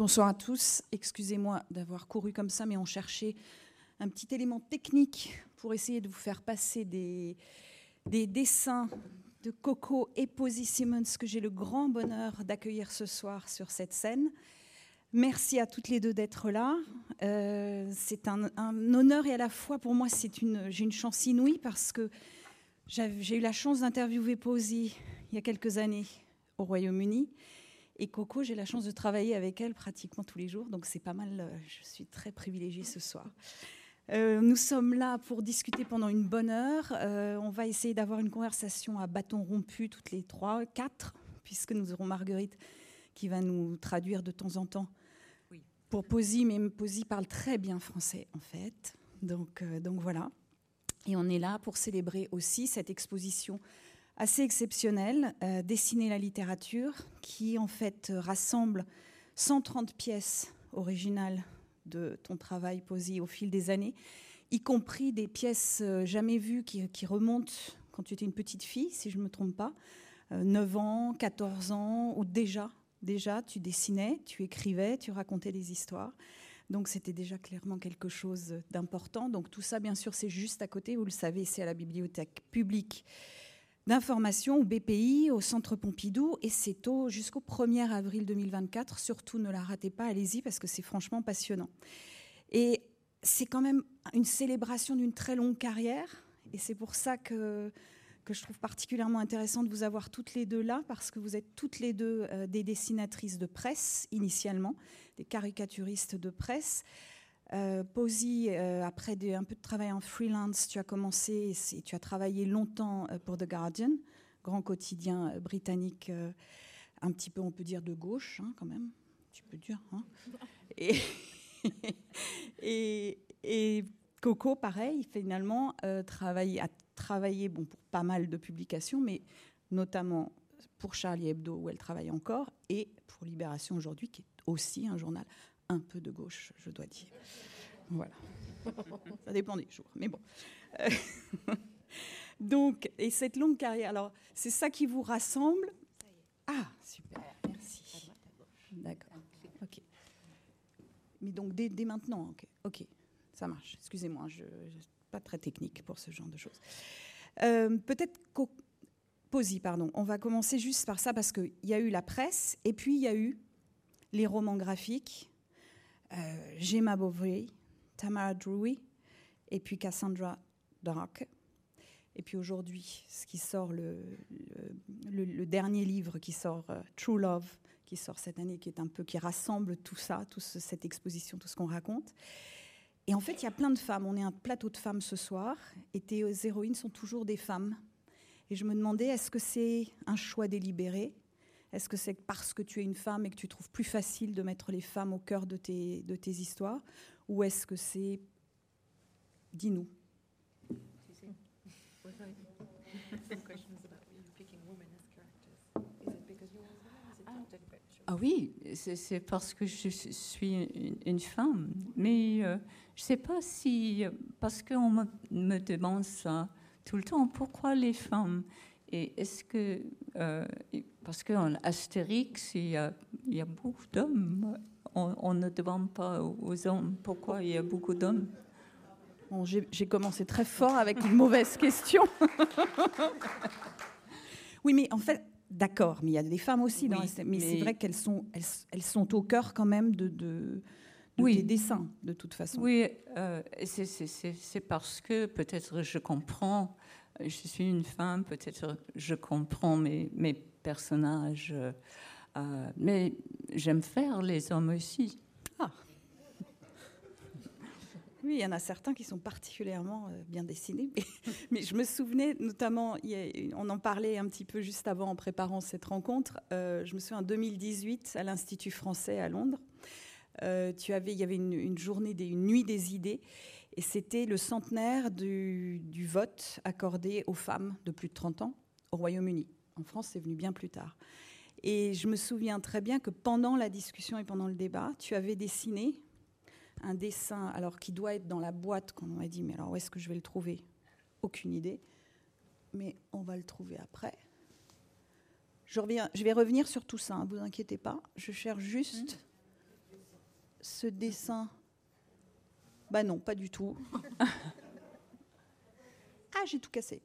Bonsoir à tous. Excusez-moi d'avoir couru comme ça, mais on cherchait un petit élément technique pour essayer de vous faire passer des, des dessins de Coco et Posy Simmons que j'ai le grand bonheur d'accueillir ce soir sur cette scène. Merci à toutes les deux d'être là. Euh, c'est un, honneur et à la fois pour moi j'ai une chance inouïe parce que j'ai eu la chance d'interviewer Posy il y a quelques années au Royaume-Uni et Coco j'ai la chance de travailler avec elle pratiquement tous les jours donc c'est pas mal. Euh, je suis très privilégiée ce soir. Euh, nous sommes là pour discuter pendant une bonne heure. on va essayer d'avoir une conversation à bâton rompu toutes les trois, quatre, puisque nous aurons Marguerite qui va nous traduire de temps en temps pour Posy, mais Posy parle très bien français en fait. Donc, euh, donc voilà. Et on est là pour célébrer aussi cette exposition assez exceptionnelle, euh, Dessiner la littérature, qui en fait rassemble 130 pièces originales de ton travail, Posy, au fil des années, y compris des pièces euh, jamais vues qui, qui remontent quand tu étais une petite fille, si je ne me trompe pas, 9 ans, 14 ans, ou déjà Déjà, tu dessinais, tu écrivais, tu racontais des histoires. Donc c'était déjà clairement quelque chose d'important. Donc tout ça, bien sûr, c'est juste à côté. Vous le savez, c'est à la bibliothèque publique d'information, au BPI, au Centre Pompidou. Et c'est au jusqu'au 1er avril 2024. Surtout, ne la ratez pas, allez-y, parce que c'est franchement passionnant. Et c'est quand même une célébration d'une très longue carrière. Et c'est pour ça que que je trouve particulièrement intéressant de vous avoir toutes les deux là, parce que vous êtes toutes les deux euh, des dessinatrices de presse, initialement, des caricaturistes de presse. Euh, Posy, euh, après un peu de travail en freelance, tu as commencé, et tu as travaillé longtemps euh, pour The Guardian, grand quotidien britannique, un petit peu, on peut dire, de gauche, hein, quand même, tu peux dire. Hein. et, Coco, pareil, finalement, à travaillé bon, pour pas mal de publications, mais notamment pour Charlie Hebdo, où elle travaille encore, et pour Libération aujourd'hui, qui est aussi un journal un peu de gauche, je dois dire. Voilà. Ça dépend des jours, mais bon. Euh, donc, et cette longue carrière, alors, c'est ça qui vous rassemble? Ah, super, merci. D'accord, ok. Mais donc, dès, maintenant, ok, ok, ça marche. Excusez-moi, je pas très technique pour ce genre de choses. Euh, peut-être Posy, pardon. On va commencer juste par ça parce qu'il y a eu la presse et puis il y a eu les romans graphiques, euh, Gemma Bovary, Tamara Drewy et puis Cassandra Dark. Et puis aujourd'hui, ce qui sort, le, dernier livre qui sort, euh, True Love, qui sort cette année, qui est un peu qui rassemble tout ça, toute cette exposition, tout ce qu'on raconte. Et en fait, il y a plein de femmes. On est un plateau de femmes ce soir. Et tes héroïnes sont toujours des femmes. Et je me demandais, est-ce que c'est un choix délibéré Est-ce que c'est parce que tu es une femme et que tu trouves plus facile de mettre les femmes au cœur de tes, histoires Ou est-ce que c'est... Dis-nous. Ah oui, c'est parce que je suis une, femme. Mais euh, je ne sais pas si, parce qu'on me, demande ça tout le temps, pourquoi les femmes? Et est-ce que, euh, parce qu'en Astérix, il y a, il y a beaucoup d'hommes, on, ne demande pas aux hommes pourquoi il y a beaucoup d'hommes. Bon, J'ai commencé très fort avec une mauvaise question. oui, mais en fait, D'accord, mais il y a des femmes aussi dans mais, c'est vrai qu'elles sont, elles, sont au cœur quand même de, de, tes dessins, de toute façon. Oui, euh, c'est parce que peut-être je comprends, je suis une femme, peut-être je comprends mes, personnages, euh, mais j'aime faire les hommes aussi. Ah. Oui, il y en a certains qui sont particulièrement euh, bien dessinés. Mais, je me souvenais notamment, on en parlait un petit peu juste avant en préparant cette rencontre. Euh, je me souviens en 2018 à l'Institut français à Londres. Euh, tu avais, il y avait une, journée, une nuit des idées, et c'était le centenaire du, vote accordé aux femmes de plus de 30 ans au Royaume-Uni. En France, c'est venu bien plus tard. Et je me souviens très bien que pendant la discussion et pendant le débat, tu avais dessiné un dessin, alors qui doit être dans la boîte, qu'on m'a dit, mais alors où est-ce que je vais le trouver? Aucune idée. Mais on va le trouver après. Je, reviens, je vais revenir sur tout ça, ne hein, vous inquiétez pas. Je cherche juste. ce dessin Bah non, pas du tout. ah, j'ai tout cassé.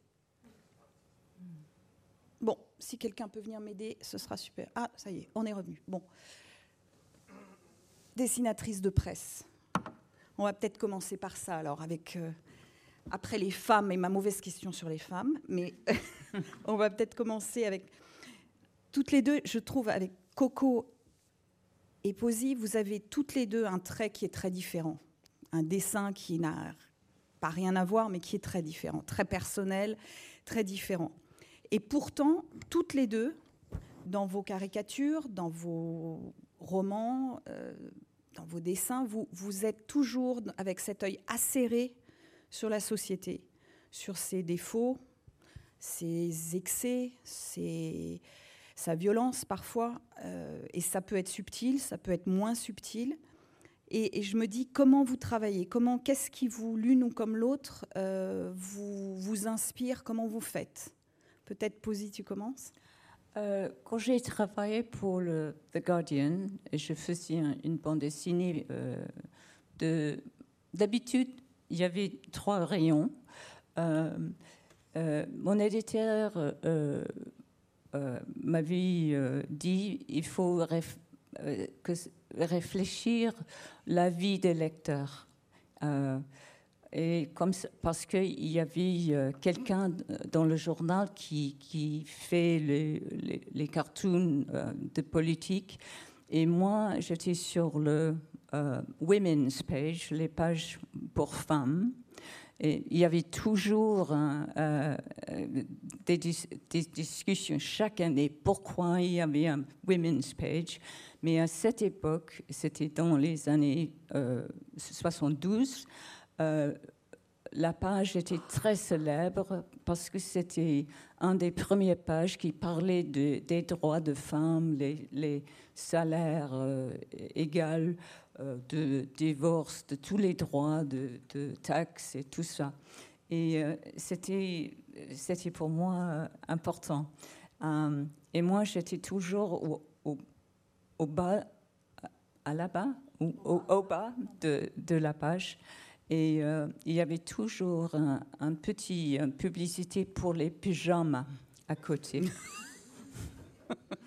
Bon, si quelqu'un peut venir m'aider, ce sera super. Ah, ça y est, on est revenu. Bon. Dessinatrice de presse. On va peut-être commencer par ça, alors, avec. euh, après les femmes et ma mauvaise question sur les femmes, mais on va peut-être commencer avec. Toutes les deux, je trouve, avec Coco et Posy, vous avez toutes les deux un trait qui est très différent. Un dessin qui n'a pas rien à voir, mais qui est très différent, très personnel, très différent. Et pourtant, toutes les deux, dans vos caricatures, dans vos romans, euh, dans vos dessins, vous, êtes toujours avec cet œil acéré sur la société, sur ses défauts, ses excès, sa violence parfois. euh, et ça peut être subtil, ça peut être moins subtil. Et, je me dis, comment vous travaillez? Comment, qu'est-ce qui vous, l'une ou comme l'autre, euh, vous, vous inspire? Comment vous faites? Peut-être, Posy, tu commences Euh, quand j'ai travaillé pour The Guardian, et je faisais un- une bande dessinée. euh, de D'habitude, il y avait trois rayons. Mon éditeur m'avait dit il faut réf- que, réfléchir la vie des lecteurs. Euh, et comme parce qu'il y avait euh, quelqu'un dans le journal qui, qui fait les, les, cartoons euh, de politique. Et moi, j'étais sur le women's page, les pages pour femmes. Et il y avait toujours des, des discussions chaque année pourquoi il y avait un women's page? Mais à cette époque, c'était dans les années euh, 72, euh, la page était très célèbre parce que c'était un des premières pages qui parlait de- des droits de femmes, les, salaires euh, égaux, euh, de divorce, de tous les droits, de, de taxes et tout ça. Et c'était, c'était pour moi important. Et moi, j'étais toujours au, bas, à bas, ou au, bas de, de la page. Et euh, il y avait toujours un, un petit une publicité pour les pyjamas à côté.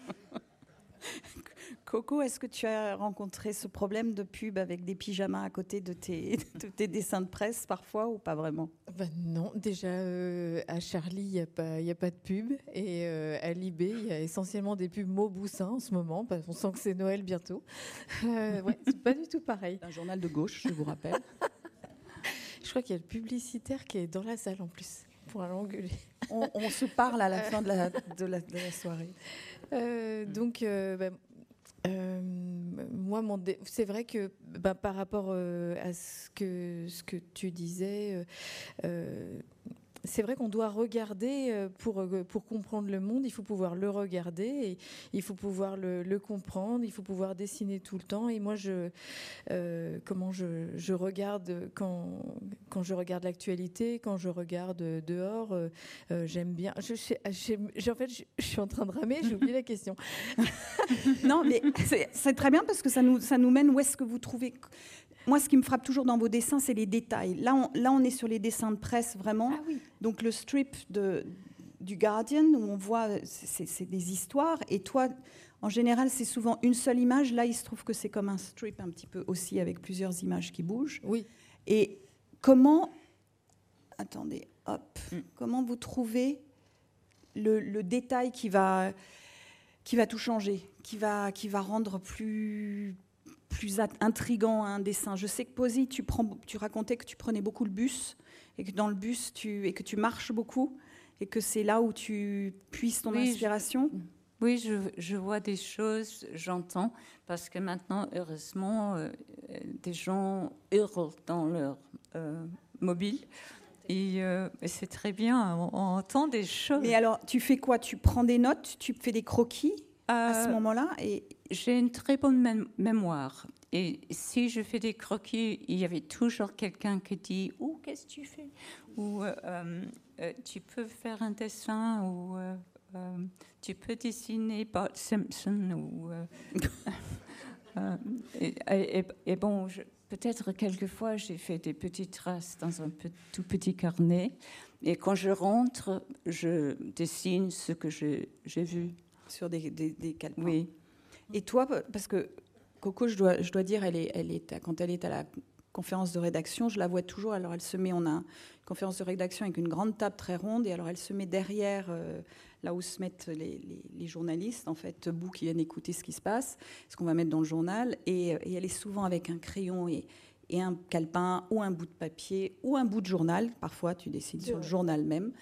Coco, est-ce que tu as rencontré ce problème de pub avec des pyjamas à côté de tes, de tes dessins de presse parfois ou pas vraiment? Ben non, déjà euh, à Charlie, il n'y a, pas- y a pas de pub. Et euh, à Libé, il y a essentiellement des pubs Mauboussin en ce moment. parce qu'on sent que c'est Noël bientôt. Euh, ouais, c'est pas du tout pareil. Un journal de gauche, je vous rappelle. Je crois qu'il y a le publicitaire qui est dans la salle en plus pour l'engueuler. on, on se parle à la fin de la, de la, de la soirée. Euh, donc, euh, bah, euh, moi, c'est vrai que bah, par rapport euh, à ce que, ce que tu disais, euh, c'est vrai qu'on doit regarder euh, pour, euh, pour comprendre le monde, il faut pouvoir le regarder, il faut pouvoir le, comprendre, il faut pouvoir dessiner tout le temps. Et moi, euh, comment je, regarde quand, quand je regarde l'actualité, quand je regarde dehors, j'aime bien. En fait, je, suis en train de ramer, j'ai oublié la question. Non, mais c'est très bien parce que ça nous, ça nous mène où est-ce que vous trouvez. Moi, ce qui me frappe toujours dans vos dessins, c'est les détails. Là on, là, on est sur les dessins de presse vraiment. Donc le strip de, du Guardian où on voit, c'est des histoires. Et toi, en général, c'est souvent une seule image. Là, il se trouve que c'est comme un strip un petit peu aussi avec plusieurs images qui bougent. Oui. Et comment, attendez, hop, Mm. comment vous trouvez le, le détail qui va, qui va tout changer, qui va, qui va rendre plus, plus intrigant un dessin Je sais que Posy, tu, prends, tu racontais que tu prenais beaucoup le bus et que dans le bus, tu, et que tu marches beaucoup et que c'est là où tu puisses ton Oui, je- inspiration. Oui, je, je vois des choses, j'entends, parce que maintenant, heureusement, euh, des gens hurlent dans leur euh, mobile. Et, euh, et c'est très bien, on, on entend des choses. Mais alors, tu fais quoi? Tu prends des notes, tu fais des croquis? À ce Euh, moment-là et J'ai une très bonne mé- mémoire. Et si je fais des croquis, il y avait toujours quelqu'un qui dit Oh, qu'est-ce que tu fais? Ou euh, euh, euh, tu peux faire un dessin, ou euh, euh, tu peux dessiner Bart Simpson. Ou, euh, Euh, et, et, bon, peut-être quelquefois j'ai fait des petites traces dans un tout petit carnet. Et quand je rentre, je dessine ce que j'ai vu. Sur des, des, des Oui. Et toi, parce que Coco, je dois, je dois dire, elle est, elle est, quand elle est à la conférence de rédaction, je la vois toujours. Alors elle se met, on a une conférence de rédaction avec une grande table très ronde, et alors elle se met derrière euh, là où se mettent les, les, journalistes, en fait, debout qui viennent écouter ce qui se passe, ce qu'on va mettre dans le journal, et, et, elle est souvent avec un crayon et, et un calepin ou un bout de papier ou un bout de journal. Parfois, tu décides sur le journal même.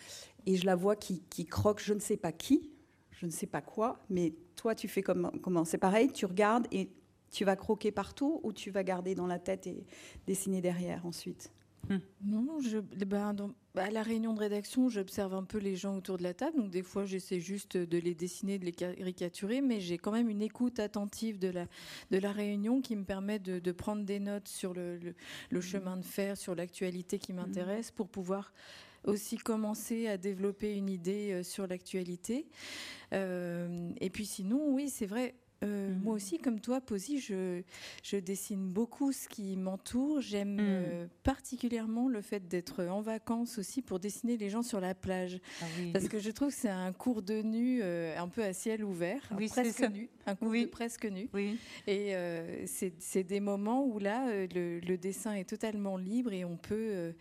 Et je la vois qui, croque, je ne sais pas qui, je ne sais pas quoi, mais toi, tu fais comment, comment? C'est pareil, tu regardes et tu vas croquer partout ou tu vas garder dans la tête et dessiner derrière ensuite? Hmm. Non, je, ben, bah, à la réunion de rédaction, j'observe un peu les gens autour de la table. Donc, des fois, j'essaie juste de les dessiner, de les caricaturer, mais j'ai quand même une écoute attentive de la, de la réunion qui me permet de, prendre des notes sur le, le, hmm. chemin de fer, sur l'actualité qui hmm. m'intéresse, pour pouvoir aussi commencer à développer une idée euh, sur l'actualité. Euh, et puis, sinon, oui, c'est vrai euh, moi mhm. aussi, comme toi, Posy, je, je, dessine beaucoup ce qui m'entoure. J'aime mhm. euh, particulièrement le fait d'être en vacances aussi pour dessiner les gens sur la plage. Ah Parce que je trouve que c'est un cours de nu euh, un peu à ciel ouvert, oui, presque nu, un cours de presque nu. Oui. Et c'est des moments où là, le, dessin est totalement libre et on peut,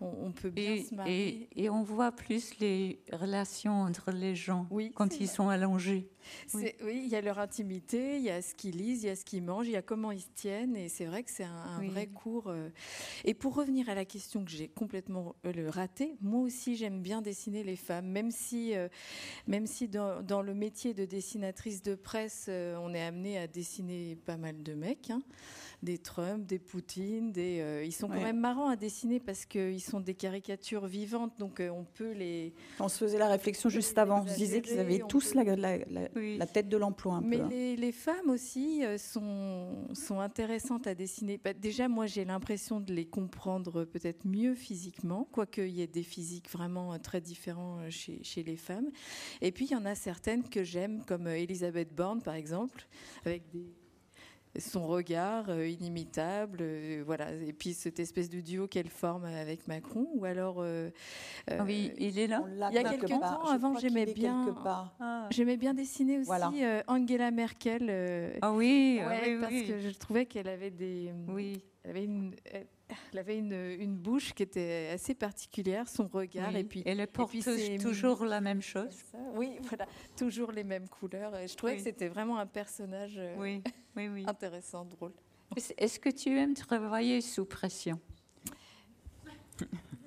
on, peut bien et, se marier. Et, et, on voit plus les relations entre les gens quand ils sont allongés. Oui. il y a leur intimité, il y a ce qu'ils lisent, il y a ce qu'ils mangent, il y a comment ils se tiennent, et c'est vrai que c'est un, vrai cours. Euh. Et pour revenir à la question que j'ai complètement euh, ratée, moi aussi j'aime bien dessiner les femmes, même si, euh, même si dans, le métier de dessinatrice de presse, on est amené à dessiner pas mal de mecs. Hein des Trump, des Poutine, des, euh, ils sont quand même marrants à dessiner parce qu'ils sont des caricatures vivantes, donc euh, on peut les. On se faisait la réflexion juste avant, on se disait qu'ils avaient tous la, la, tête de l'emploi un Mais peu. Mais hein. les, femmes aussi euh, sont, sont intéressantes à dessiner. Bah, déjà, moi j'ai l'impression de les comprendre peut-être mieux physiquement, quoique il y ait des physiques vraiment très différents chez, chez les femmes. Et puis il y en a certaines que j'aime, comme Elisabeth Borne par exemple, avec des son regard euh, inimitable, euh, voilà. Et puis cette espèce de duo qu'elle forme avec Macron, ou alors. Euh, oui, il est là. Il y a quelques temps, avant, j'aimais bien. Ah. J'aimais bien dessiner aussi Angela Merkel. ah oui, parce que je trouvais qu'elle avait des. Oui. Elle avait une elle avait une, une, bouche qui était assez particulière, son regard. Et puis, elle porte toujours la même chose. Oui, voilà, toujours les mêmes couleurs. Et je trouvais que c'était vraiment un personnage euh, oui. intéressant, drôle. Est-ce que tu aimes travailler sous pression?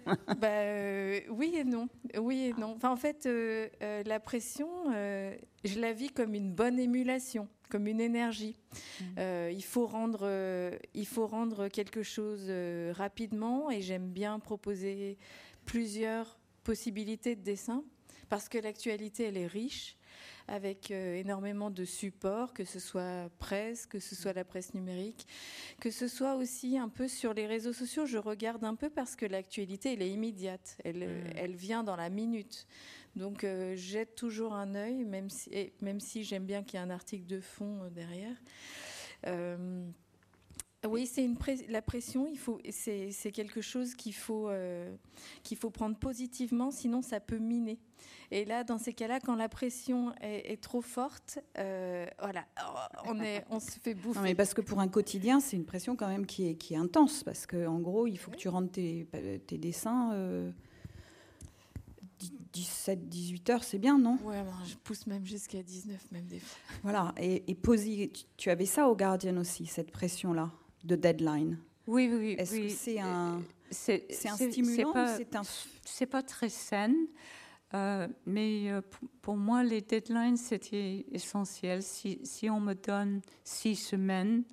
bah, euh, oui et non. Oui et non. Enfin, en fait, euh, la pression, je la vis comme une bonne émulation comme une énergie. Mmh. Euh, il, faut rendre, euh, il faut rendre quelque chose euh, rapidement et j'aime bien proposer plusieurs possibilités de dessin parce que l'actualité, elle est riche avec énormément de supports, que ce soit presse, que ce soit la presse numérique, que ce soit aussi un peu sur les réseaux sociaux. Je regarde un peu parce que l'actualité, elle est immédiate, elle, mmh. elle vient dans la minute. Donc euh, jette toujours un œil, même si, même si j'aime bien qu'il y ait un article de fond euh, derrière. Euh, oui, c'est une la pression. Il faut, c'est, quelque chose qu'il faut qu'il faut prendre positivement, sinon ça peut miner. Et là, dans ces cas-là, quand la pression est, trop forte, voilà, on est, on se fait bouffer. Non, mais parce que pour un quotidien, c'est une pression quand même qui est, qui est intense, parce que en gros, il faut que tu rendes tes, tes dessins 17, 18 heures, c'est bien, non? Ouais, je pousse même jusqu'à 19, même des fois. Voilà, et, et tu, avais ça au Guardian aussi, cette pression-là, de deadline Oui, oui, Est-ce que c'est un, c'est, un stimulant c'est, un... pas très sain, euh, mais euh, pour moi, les deadlines, c'était essentiel. Si, si, on me donne six semaines,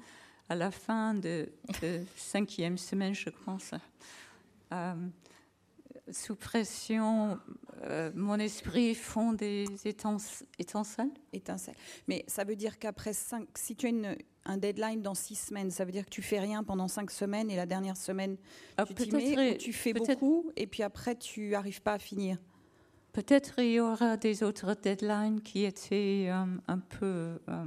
à la fin de, de cinquième semaine, je pense, euh, sous pression, euh, mon esprit fond des étincelles. Étincelles. Mais ça veut dire qu'après cinq, si tu as une, un deadline dans six semaines, ça veut dire que tu fais rien pendant cinq semaines et la dernière semaine, ah, tu tu fais beaucoup et puis après tu n'arrives pas à finir. Peut-être il y aura des autres deadlines qui étaient euh, un peu euh,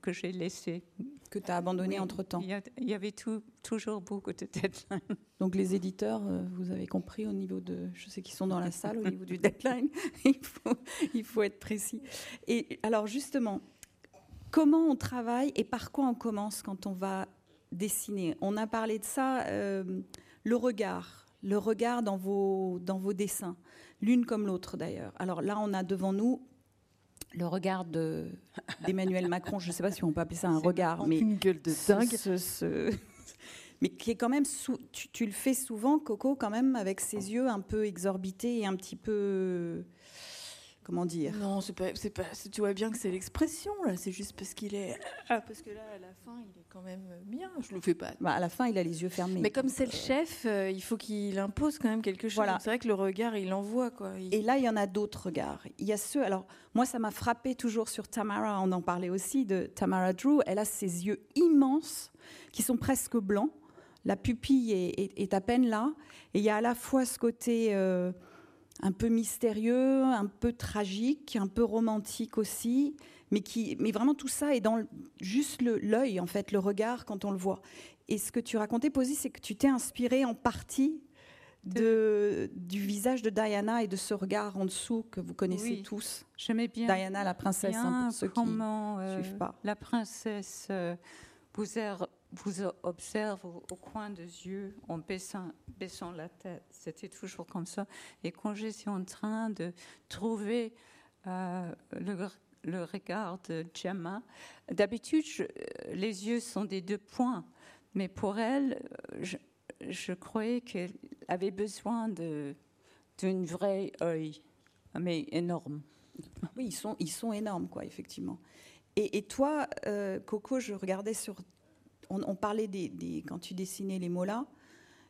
que j'ai laissées. Que tu as abandonné Oui, entre-temps. Il y, avait tout- toujours beaucoup de deadlines. Donc les éditeurs, euh, vous avez compris au niveau de, je sais qu'ils sont dans la salle, au niveau du deadline, il faut, il faut être précis. Et alors justement, comment on travaille et par quoi on commence quand on va dessiner On a parlé de ça, euh, le regard, le regard dans vos, dans vos dessins, l'une comme l'autre d'ailleurs. Alors là, on a devant nous le regard de- d'Emmanuel Macron, je ne sais pas si on peut appeler ça un regard, mais Une gueule de dingue. ce- ce- mais qui est quand même tu, tu le fais souvent Coco quand même avec ses yeux un peu exorbités et un petit peu comment dire? Non, c'est pas, pas. Tu vois bien que c'est l'expression là. C'est juste parce qu'il est. Ah, parce que là, à la fin, il est quand même bien. Je le fais pas. Bah, à la fin il a les yeux fermés Mais comme c'est le chef, euh, il faut qu'il impose quand même quelque chose. Voilà. C'est vrai que le regard, il envoie quoi. Il- et là il y en a d'autres regards il y a ceux alors moi ça m'a frappé toujours sur Tamara on en parlait aussi de Tamara Drew elle a ses yeux immenses qui sont presque blancs la pupille est, est- est à peine là et il y a à la fois ce côté euh, un peu mystérieux, un peu tragique, un peu romantique aussi, mais qui, mais vraiment tout ça est dans le- juste l'œil en fait, le regard quand on le voit. Et ce que tu racontais, Posy, c'est que tu t'es inspiré en partie de, du visage de Diana et de ce regard en dessous que vous connaissez Oui. tous. J'aimais bien, Diana, la princesse, hein, bien pour ceux qui ne euh, suivent pas. la princesse euh, vous, er- vous observe au, coin des yeux en baissant, la tête. C'était toujours comme ça. Et quand je suis en train de trouver euh, le, regard de Gemma, d'habitude, les yeux sont des deux points. Mais pour elle, je, croyais qu'elle avait besoin d'une vraie œil, mais énorme. Oui, ils sont, énormes, quoi, effectivement. Et, et toi, euh, Coco, je regardais sur. On, on parlait des, des- Quand tu dessinais les mots là,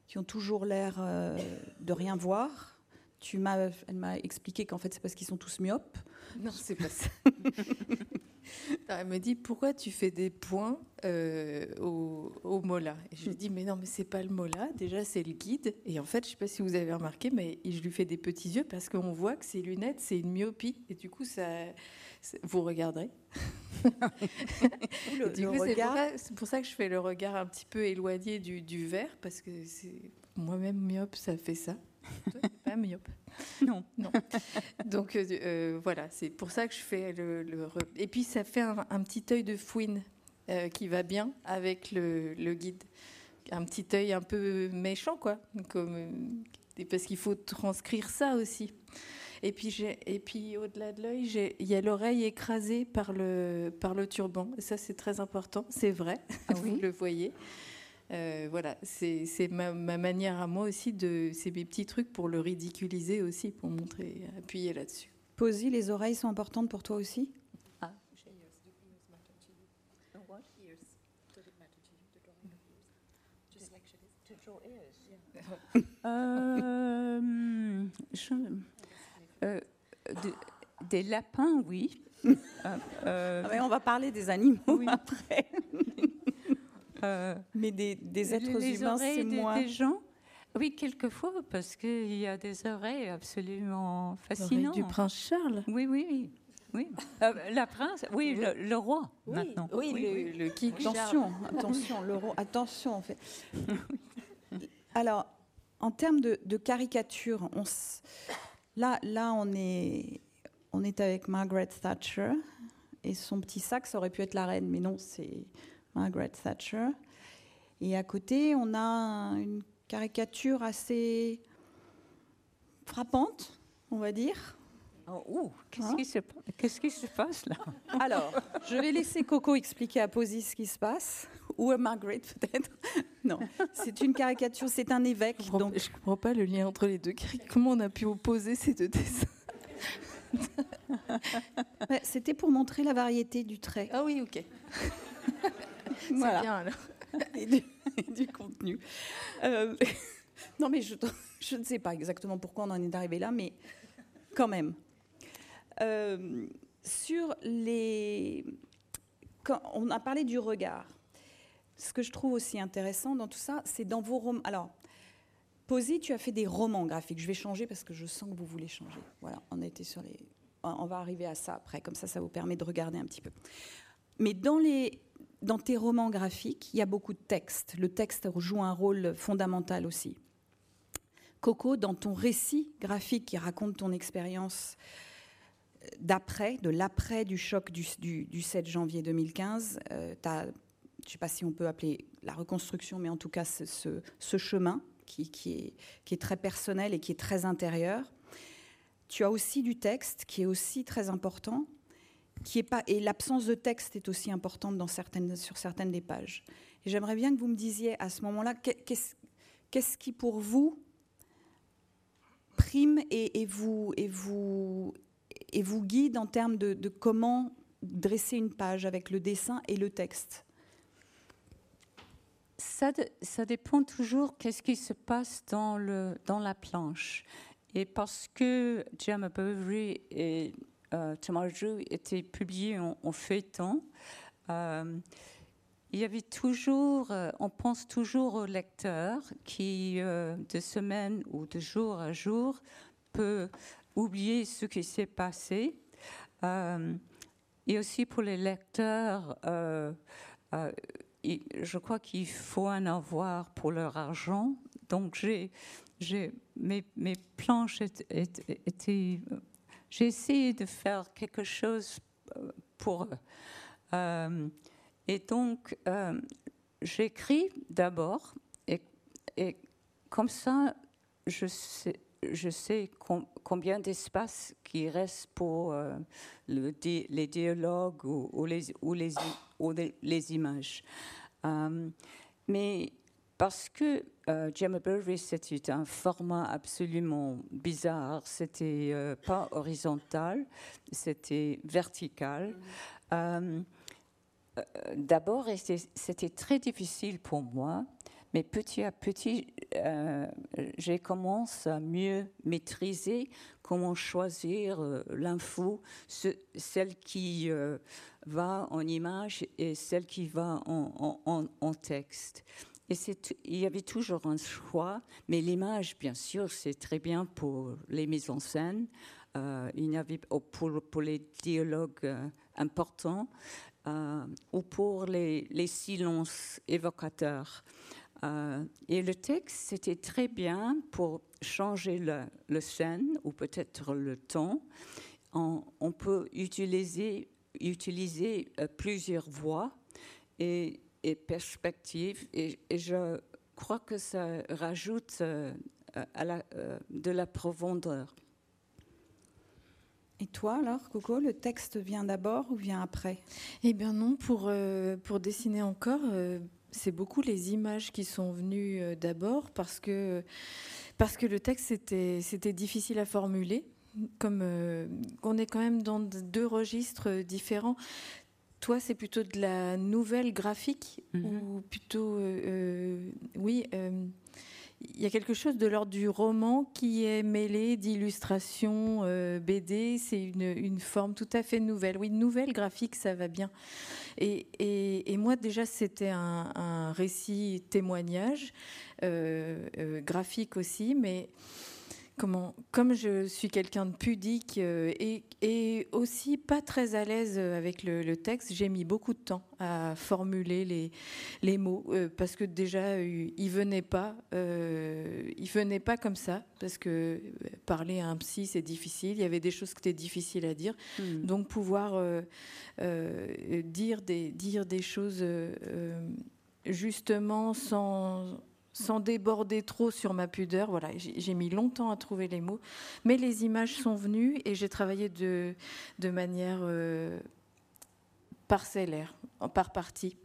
qui ont toujours l'air euh, de rien voir. Tu m'as, elle m'a expliqué qu'en fait, c'est parce qu'ils sont tous myopes. Non, c'est pas ça. Non, elle me dit pourquoi tu fais des points euh, au, au mola? Et je lui dis mais non mais c'est pas le mola, déjà c'est le guide. Et en fait je sais pas si vous avez remarqué mais je lui fais des petits yeux parce qu'on voit que ses lunettes c'est une myopie et du coup ça vous regarderez. Le, Et du le coup, c'est pour, regard. ça- c'est pour ça que je fais le regard un petit peu éloigné du, du verre parce que c'est moi-même myope ça fait ça. Pas myope. Non. Non. Donc euh, euh, voilà, c'est pour ça que je fais le. Et puis ça fait un, un petit œil de fouine euh, qui va bien avec le, le guide. Un petit œil un peu méchant, quoi. Comme, parce qu'il faut transcrire ça aussi. Et puis, et puis au-delà de l'œil, il y a l'oreille écrasée par le, par le turban. Et ça, c'est très important. C'est vrai. Ah Vous le voyez. Euh, voilà, c'est ma, ma manière à moi aussi de. C'est mes petits trucs pour le ridiculiser aussi, pour montrer, appuyer là-dessus. Posy, les oreilles sont importantes pour toi aussi? Ah, Euh, je- euh, de- des lapins, oui. Euh, euh, Ah On va parler des animaux Oui. après. euh, Mais des, des êtres les humains, oreilles c'est des, moins. des gens. Oui, quelquefois, parce qu'il y a des oreilles absolument fascinantes. du prince Charles. Oui, oui, oui. oui. Euh, la prince, oui, le, le roi, maintenant. oui, le, le Charles. Attention, attention, l'euro, attention en fait. Alors, en termes de, de caricature, on s- là, là, on est, on est avec Margaret Thatcher et son petit sac, ça aurait pu être la reine, mais non, c'est Margaret Thatcher. Et à côté, on a une caricature assez frappante, on va dire. Oh, qu'est-ce Hein qui, se qu'est-ce qui se passe là? Alors, je vais laisser Coco expliquer à Posy ce qui se passe, ou à Margaret peut-être. Non, c'est une caricature, c'est un évêque. Je comprends, Donc, je comprends pas le lien entre les deux. Comment on a pu opposer ces deux dessins? Ouais, c'était pour montrer la variété du trait. Ah oui, ok. Voilà. Bien alors. et du, et du contenu. Euh, non, mais je, je ne sais pas exactement pourquoi on en est arrivé là, mais quand même. Euh, sur les. Quand on a parlé du regard. Ce que je trouve aussi intéressant dans tout ça, c'est dans vos romans. Alors, Posy, tu as fait des romans graphiques. Je vais changer parce que je sens que vous voulez changer. Voilà, on a été sur les. On va arriver à ça après, comme ça, ça vous permet de regarder un petit peu. Mais dans, les, dans tes romans graphiques, il y a beaucoup de textes. Le texte joue un rôle fondamental aussi. Coco, dans ton récit graphique qui raconte ton expérience d'après, de l'après du choc du, 7 janvier 2015, euh, je ne sais pas si on peut appeler la reconstruction, mais en tout cas ce, chemin qui, est, très personnel et qui est très intérieur. Tu as aussi du texte qui est aussi très important, est et l'absence de texte est aussi importante sur certaines des pages. Et j'aimerais bien que vous me disiez à ce moment-là, qu'est-ce qui pour vous prime et, vous, guide en termes de, comment dresser une page avec le dessin et le texte? Ça, dépend toujours qu'est-ce qui se passe dans, la planche. Et parce que Gemma Bovary et euh, Thomas Drew étaient publiés en, en feuilleton, euh, il y avait toujours, euh, on pense toujours au lecteur qui, euh, de semaine ou de jour à jour, peut oublier ce qui s'est passé. Et aussi pour les lecteurs, je crois qu'il faut en avoir pour leur argent. Donc j'ai, mes planches étaient, j'ai essayé de faire quelque chose pour eux. Et donc, euh, j'écris d'abord, et, comme ça, je sais, combien d'espace qui reste pour euh, le, les dialogues ou, les, les, images. Euh, mais parce que euh, Gemma Burry, c'était un format absolument bizarre. C'était pas horizontal, c'était vertical. Mm. Euh, d'abord, c'était très difficile pour moi, mais petit à petit, euh, j'ai commencé à mieux maîtriser comment choisir euh, l'info, celle qui va en image et celle qui va en, texte. Il y avait toujours un choix, mais l'image, bien sûr, c'est très bien pour les mises en scène. il y avait oh, pour, les dialogues importants. Euh, ou pour les, silences évocateurs. Euh, et le texte, c'était très bien pour changer le, scène ou peut-être le ton. On, peut utiliser, utiliser euh, plusieurs voix et, perspectives. Et, je crois que ça rajoute à la, de la profondeur. Et toi alors, Coco, le texte vient d'abord ou vient après? Eh bien non, pour, euh, pour dessiner encore, euh, c'est beaucoup les images qui sont venues euh, d'abord parce que, parce que le texte, c'était, c'était difficile à formuler. Comme on est quand même dans deux registres différents. Toi, c'est plutôt de la nouvelle graphique mm-hmm. ou plutôt, oui il y a quelque chose de l'ordre du roman qui est mêlé d'illustration euh, BD. C'est une, forme tout à fait nouvelle. Oui, nouvelle graphique, ça va bien. Et, moi, déjà, c'était un, récit témoignage, euh, euh, graphique aussi, mais comment, comme je suis quelqu'un de pudique euh, et, aussi pas très à l'aise avec le, texte, j'ai mis beaucoup de temps à formuler les, les mots euh, parce que déjà il venait pas, euh, venait pas comme ça parce que parler à un psy c'est difficile. Il y avait des choses qui étaient difficiles à dire, hmm. donc pouvoir dire des dire des choses justement sans sans déborder trop sur ma pudeur. Voilà, j'ai mis longtemps à trouver les mots, mais les images sont venues et j'ai travaillé de, manière euh, parcellaire, par partie.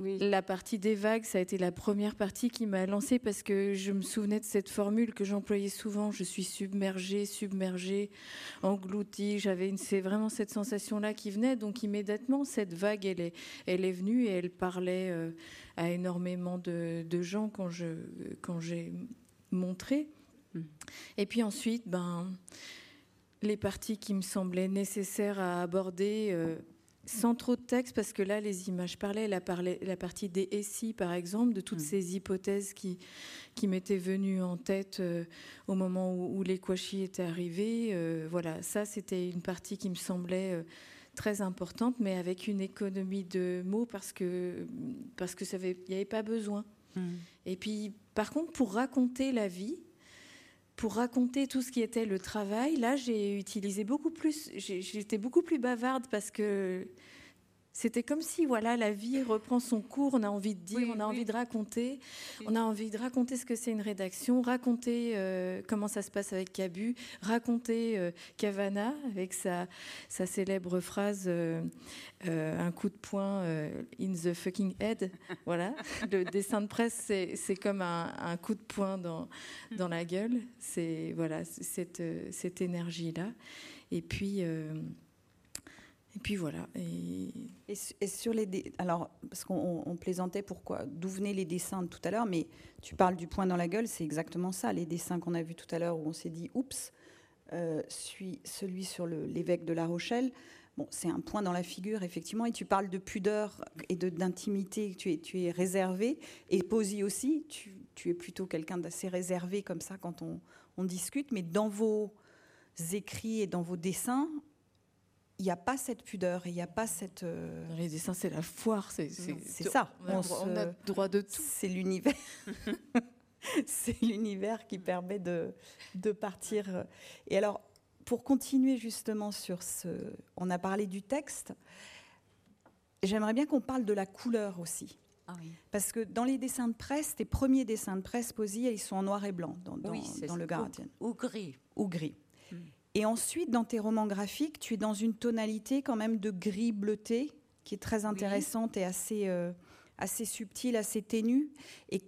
La partie des vagues, ça a été la première partie qui m'a lancée parce que je me souvenais de cette formule que j'employais souvent. Je suis submergée, submergée, engloutie. J'avais c'est vraiment cette sensation-là qui venait. Donc immédiatement, cette vague, elle est, elle est venue et elle parlait euh, à énormément de, gens quand je, quand j'ai montré. Mmh. Et puis ensuite, ben, les parties qui me semblaient nécessaires à aborder. Euh, sans trop de texte, parce que là, les images parlaient, la, la partie des SI, par exemple, de toutes mm. ces hypothèses qui, qui m'étaient venues en tête euh, au moment où, les Kouachi étaient arrivés. Euh, voilà, ça, c'était une partie qui me semblait euh, très importante, mais avec une économie de mots parce que parce que ça n'y avait pas besoin. Hmm. Et puis, par contre, pour raconter la vie, pour raconter tout ce qui était le travail, là, j'ai utilisé beaucoup plus, j'étais beaucoup plus bavarde parce que c'était comme si voilà la vie reprend son cours, on a envie de dire, on a envie de raconter, on a envie de raconter ce que c'est une rédaction, raconter euh, comment ça se passe avec Cabu, raconter euh, Cavana avec sa, sa célèbre phrase euh, un coup de poing in the fucking head. Voilà, le dessin de presse c'est comme un, un, coup de poing dans, dans la gueule. C'est voilà cette, cette énergie là. Et puis et puis voilà. Et, sur les alors parce qu'on plaisantait pourquoi d'où venaient les dessins de tout à l'heure, mais tu parles du point dans la gueule, c'est exactement ça. Les dessins qu'on a vus tout à l'heure où on s'est dit oups, euh, celui sur l'évêque de La Rochelle. Bon, c'est un point dans la figure, effectivement, et tu parles de pudeur et d'intimité, tu es, réservé, et Posy aussi, tu, es plutôt quelqu'un d'assez réservé comme ça quand on, discute, mais dans vos écrits et dans vos dessins, il n'y a pas cette pudeur, il n'y a pas cette. Euh, les dessins, c'est la foire, c'est ça. On, a, droit de tout. C'est l'univers. c'est l'univers qui permet de, de partir. Et alors, pour continuer justement sur ce. On a parlé du texte. J'aimerais bien qu'on parle de la couleur aussi. Ah Parce que dans les dessins de presse, tes premiers dessins de presse posés, ils sont en noir et blanc dans, dans, dans le Guardian. Ou, gris. Ou gris. Et ensuite, dans tes romans graphiques, tu es dans une tonalité quand même de gris bleuté, qui est très intéressante et assez, euh, assez subtile, assez ténue, et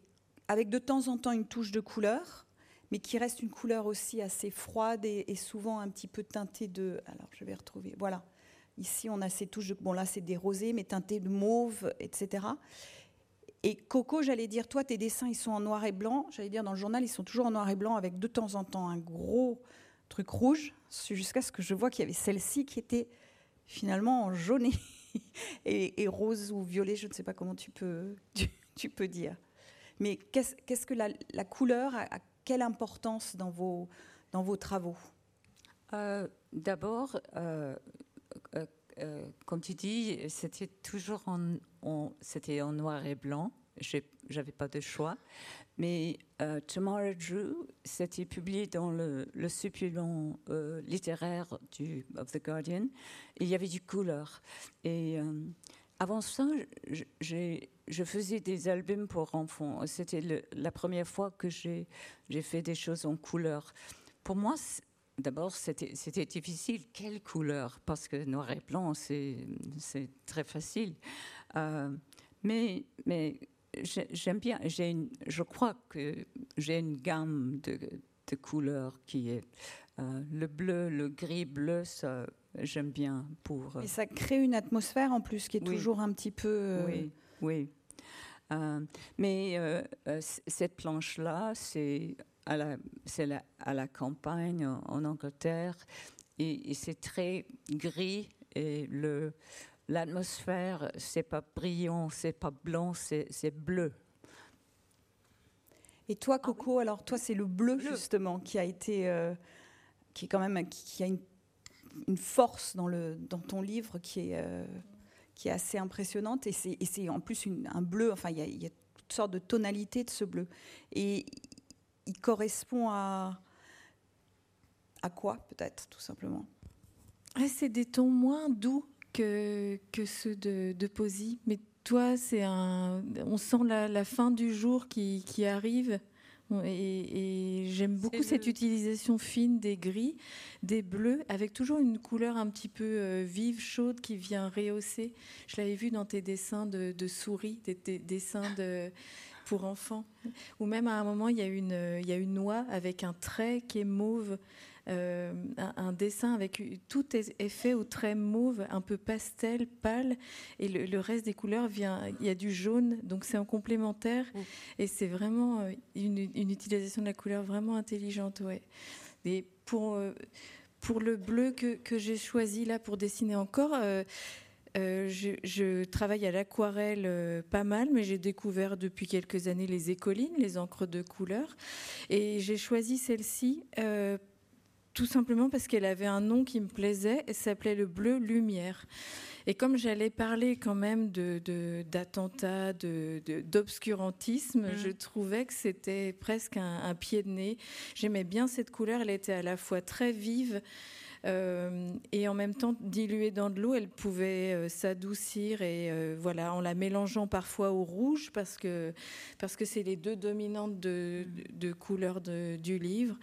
avec de temps en temps une touche de couleur, mais qui reste une couleur aussi assez froide et, souvent un petit peu teintée de... Alors, je vais retrouver... Voilà. Ici, on a ces touches de... Bon, là, c'est des rosés, mais teintés de mauve, etc. Et Coco, j'allais dire, toi, tes dessins, ils sont en noir et blanc. J'allais dire, dans le journal, ils sont toujours en noir et blanc, avec de temps en temps un gros truc rouge, jusqu'à ce que je vois qu'il y avait celle-ci qui était finalement en jaune et, rose ou violet, je ne sais pas comment tu peux, tu, peux dire. Mais qu'est-ce que la, couleur a, quelle importance dans vos, dans vos travaux? Euh, D'abord, euh, euh, comme tu dis, c'était toujours en, c'était en noir et blanc. J'avais pas de choix. Mais euh, Tomorrow Drew, c'était publié dans le, supplément euh, littéraire du, of The Guardian. il y avait du couleur. Et euh, avant ça, je faisais des albums pour enfants. C'était la première fois que j'ai fait des choses en couleur. Pour moi, D'abord, c'était difficile. Quelle couleur? Parce que noir et blanc, c'est très facile. mais, mais j'aime bien, je crois que j'ai une gamme de, couleurs qui est euh, le bleu, le gris, bleu, ça j'aime bien pour. Et ça crée une atmosphère en plus qui est toujours un petit peu. Euh, oui, oui. Euh, mais cette planche-là, c'est à la, la, à la campagne en, Angleterre et, et c'est très gris et le L'atmosphère, c'est pas brillant, c'est pas blanc, c'est bleu. Et toi, ah Coco, alors toi, c'est le bleu, justement qui a été, euh, qui est quand même, qui, a une, force dans le dans ton livre qui est euh, qui est assez impressionnante et c'est en plus un bleu. Enfin, il y, a, il y, a, toutes sortes de tonalités de ce bleu et il correspond à à quoi peut-être tout simplement? Ah, c'est des tons moins doux que, que ceux de, de Posy. Mais toi, c'est un, on sent la, fin du jour qui, qui arrive. Et, j'aime beaucoup cette utilisation fine des gris, des bleus, avec toujours une couleur un petit peu euh, vive, chaude, qui vient rehausser. Je l'avais vu dans tes dessins de, de souris, des, dessins de, pour enfants. Ou même à un moment, il y, a une, il y a une noix avec un trait qui est mauve. Euh, un, dessin avec tout est, fait au trait mauve, un peu pastel, pâle, et le, reste des couleurs vient. Il y a du jaune, donc c'est en complémentaire, et c'est vraiment euh, une, utilisation de la couleur vraiment intelligente, ouais. Et pour euh, pour le bleu que, que j'ai choisi là pour dessiner encore. je, je, travaille à l'aquarelle pas mal, mais j'ai découvert depuis quelques années les écolines, les encres de couleur. Et j'ai choisi celle-ci tout simplement parce qu'elle avait un nom qui me plaisait, elle s'appelait le Bleu Lumière. Et comme j'allais parler quand même d'attentats, de, d'obscurantisme, mm. je trouvais que c'était presque un, pied de nez. J'aimais bien cette couleur, elle était à la fois très vive. Euh, et en même temps diluée dans de l'eau, elle pouvait euh, s'adoucir et euh, voilà en la mélangeant parfois au rouge parce que parce que c'est les deux dominantes de, de, couleurs du livre